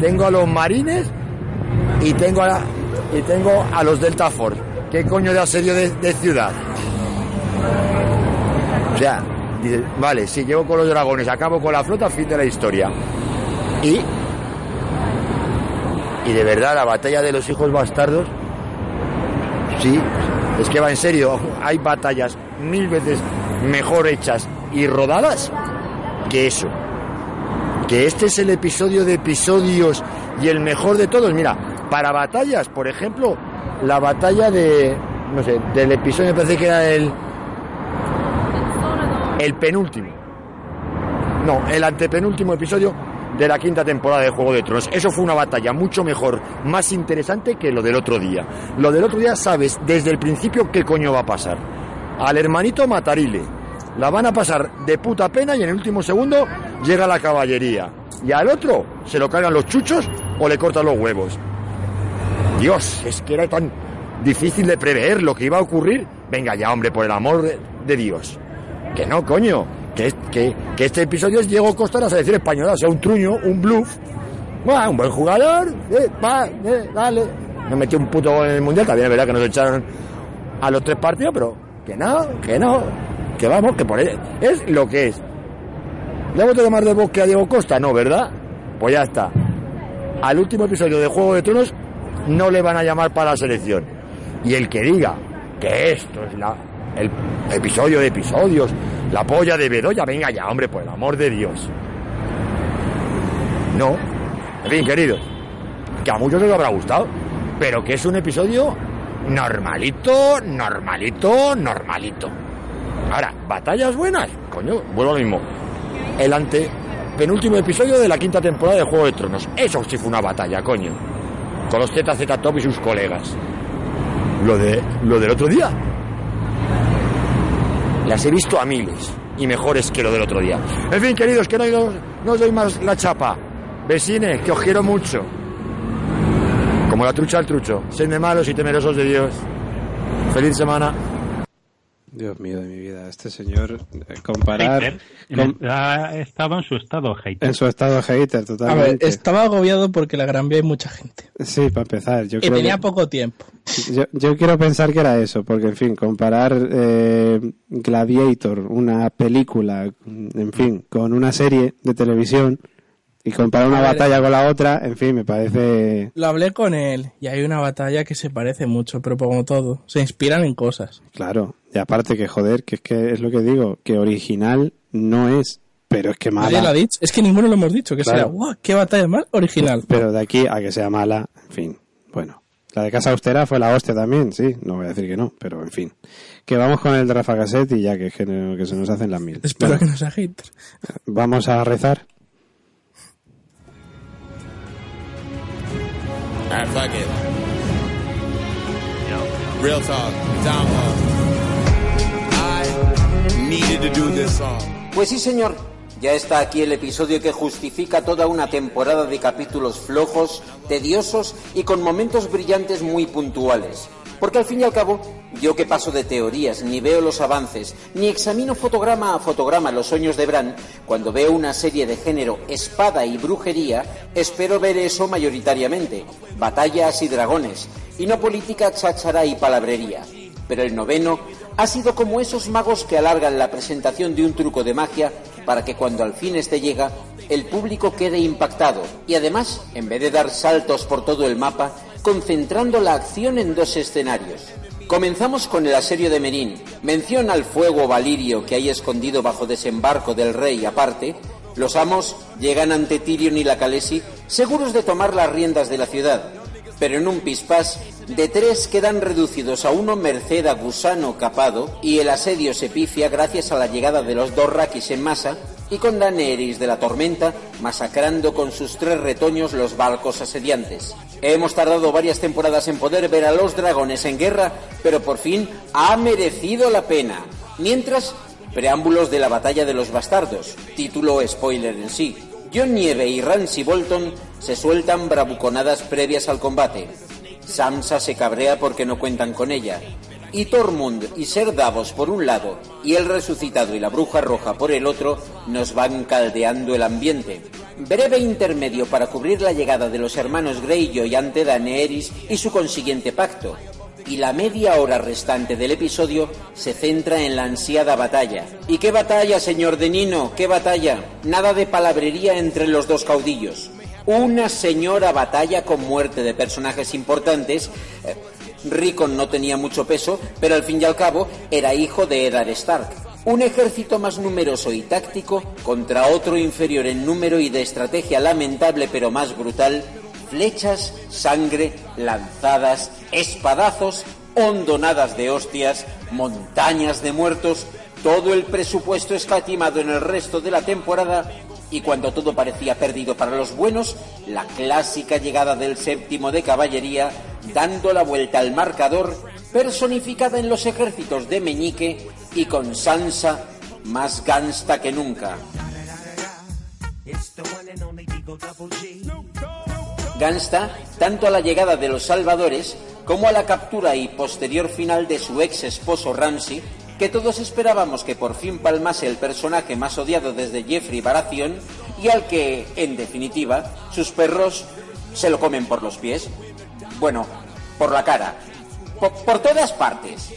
tengo a los marines y tengo a, y tengo a los Delta Force. ¿Qué coño de asedio de ciudad? O sea, vale, si llego con los dragones, acabo con la flota, fin de la historia. Y. Y de verdad, la batalla de los hijos bastardos. Sí, es que va en serio. Hay batallas mil veces mejor hechas y rodadas que eso. Que este es el episodio de episodios y el mejor de todos. Mira, para batallas, por ejemplo, la batalla de. No sé, del episodio me parece que era el. El penúltimo. No, el antepenúltimo episodio de la quinta temporada de Juego de Tronos. Eso fue una batalla mucho mejor, más interesante que lo del otro día. Lo del otro día sabes desde el principio qué coño va a pasar. Al hermanito Matarile. La van a pasar de puta pena y en el último segundo llega la caballería. Y al otro se lo cargan los chuchos o le cortan los huevos. Dios, es que era tan difícil de prever lo que iba a ocurrir. Venga ya, hombre, por el amor de, de Dios. Que no, coño. Que, que, que este episodio es Diego Costa la selección española. O sea, un truño, un bluff. Un buen jugador. eh, va, eh, dale. No metió un puto gol en el mundial. También es verdad que nos echaron a los tres partidos, pero que no, que no. Que vamos, que por él. Es lo que es. ¿Le hemos tomar de bosque a Diego Costa? No, ¿verdad? Pues ya está. Al último episodio de Juego de Tronos no le van a llamar para la selección. Y el que diga que esto es la, el episodio de episodios, la polla de Bedoya, venga ya, hombre, por el amor de Dios. No. En fin, queridos, que a muchos les habrá gustado, pero que es un episodio normalito, normalito, normalito. Ahora, batallas buenas, coño, vuelvo a lo mismo. El ante penúltimo episodio de la quinta temporada de Juego de Tronos. Eso sí fue una batalla, coño. Con los ZZ Top y sus colegas. Lo de lo del otro día. Las he visto a miles y mejores que lo del otro día. En fin, queridos, que no, no os doy más la chapa. Vecines, que os quiero mucho. Como la trucha al trucho. Sed de malos y temerosos de Dios. Feliz semana. Dios mío de mi vida, este señor eh, comparar com- Ha estado en su estado hater. en su estado hater A ver, totalmente. estaba agobiado porque en la Gran Vía hay mucha gente. Sí, para empezar, yo Y creo tenía que- poco tiempo. Yo, yo quiero pensar que era eso, porque en fin, comparar eh, Gladiator, una película, en fin, con una serie de televisión y comparar una ver, batalla con la otra, en fin, me parece Lo hablé con él y hay una batalla que se parece mucho, pero como todo, se inspiran en cosas. claro. Y aparte que joder, que es que es lo que digo, que original no es, pero es que Nadie lo ha mala. dicho. Es que ninguno lo hemos dicho, que Claro. ¡guau! ¡Qué batalla más original! Pero de aquí a que sea mala, en fin, bueno. La de Casa Austera fue la hostia también, sí, no voy a decir que no, pero en fin. Que vamos con el de Rafa Cassette y ya que, que, que se nos hacen las mil. Espero Bueno, que no sea hater. Vamos a rezar. Alright, fuck it. Real talk. Down Pues sí, señor. Ya está aquí el episodio que justifica toda una temporada de capítulos flojos, tediosos y con momentos brillantes muy puntuales. Porque al fin y al cabo, yo que paso de teorías, ni veo los avances, ni examino fotograma a fotograma los sueños de Bran, cuando veo una serie de género espada y brujería, espero ver eso mayoritariamente. Batallas y dragones, y no política, cháchara y palabrería. Pero el noveno ha sido como esos magos que alargan la presentación de un truco de magia para que cuando al fin este llega, el público quede impactado y además, en vez de dar saltos por todo el mapa, concentrando la acción en dos escenarios. Comenzamos con el asedio de Merín. Mención al fuego valirio que hay escondido bajo desembarco del rey aparte. Los amos llegan ante Tyrion y la Calesi seguros de tomar las riendas de la ciudad pero en un pispás de tres quedan reducidos a uno merced a gusano capado y el asedio se pifia gracias a la llegada de los dos raquis en masa y con Daenerys de la tormenta masacrando con sus tres retoños los barcos asediantes. Hemos tardado varias temporadas en poder ver a los dragones en guerra, pero por fin ha merecido la pena. Mientras, preámbulos de la batalla de los bastardos, título spoiler en sí. John Nieve y Ramsay Bolton se sueltan bravuconadas previas al combate. Sansa se cabrea porque no cuentan con ella. Y Tormund y Ser Davos por un lado y el resucitado y la bruja roja por el otro nos van caldeando el ambiente. Breve intermedio para cubrir la llegada de los hermanos Greyjoy ante Daenerys y su consiguiente pacto. Y la media hora restante del episodio se centra en la ansiada batalla. ¿Y qué batalla, señor de Nino? ¿Qué batalla? Nada de palabrería entre los dos caudillos. Una señora batalla con muerte de personajes importantes. Eh, Rickon no tenía mucho peso, pero al fin y al cabo era hijo de Eddard Stark. Un ejército más numeroso y táctico contra otro inferior en número y de estrategia lamentable pero más brutal. Flechas, sangre, lanzadas, espadazos, hondonadas de hostias, montañas de muertos, todo el presupuesto escatimado en el resto de la temporada y cuando todo parecía perdido para los buenos, la clásica llegada del séptimo de caballería, dando la vuelta al marcador, personificada en los ejércitos de Meñique y con Sansa más gangsta que nunca. Gansta tanto a la llegada de los salvadores como a la captura y posterior final de su ex esposo Ramsay, que todos esperábamos que por fin palmase el personaje más odiado desde Jeffrey Baratheon y al que, en definitiva, sus perros se lo comen por los pies. Bueno, por la cara, por, por todas partes.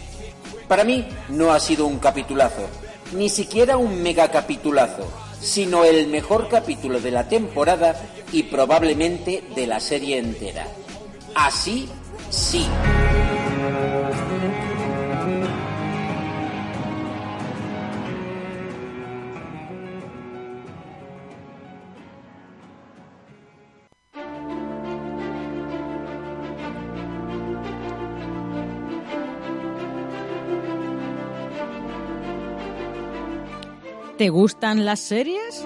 Para mí no ha sido un capitulazo, ni siquiera un megacapitulazo. sino el mejor capítulo de la temporada y probablemente de la serie entera. Así, sí. ¿Te gustan las series?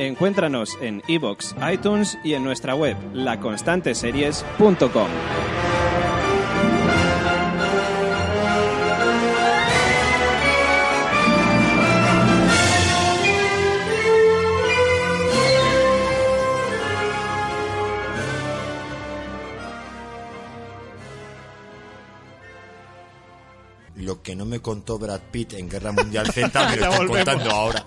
Encuéntranos en iBox, iTunes y en nuestra web laconstanteseries.com. Lo que no me contó Brad Pitt en Guerra Mundial Z [laughs] me lo está contando ahora.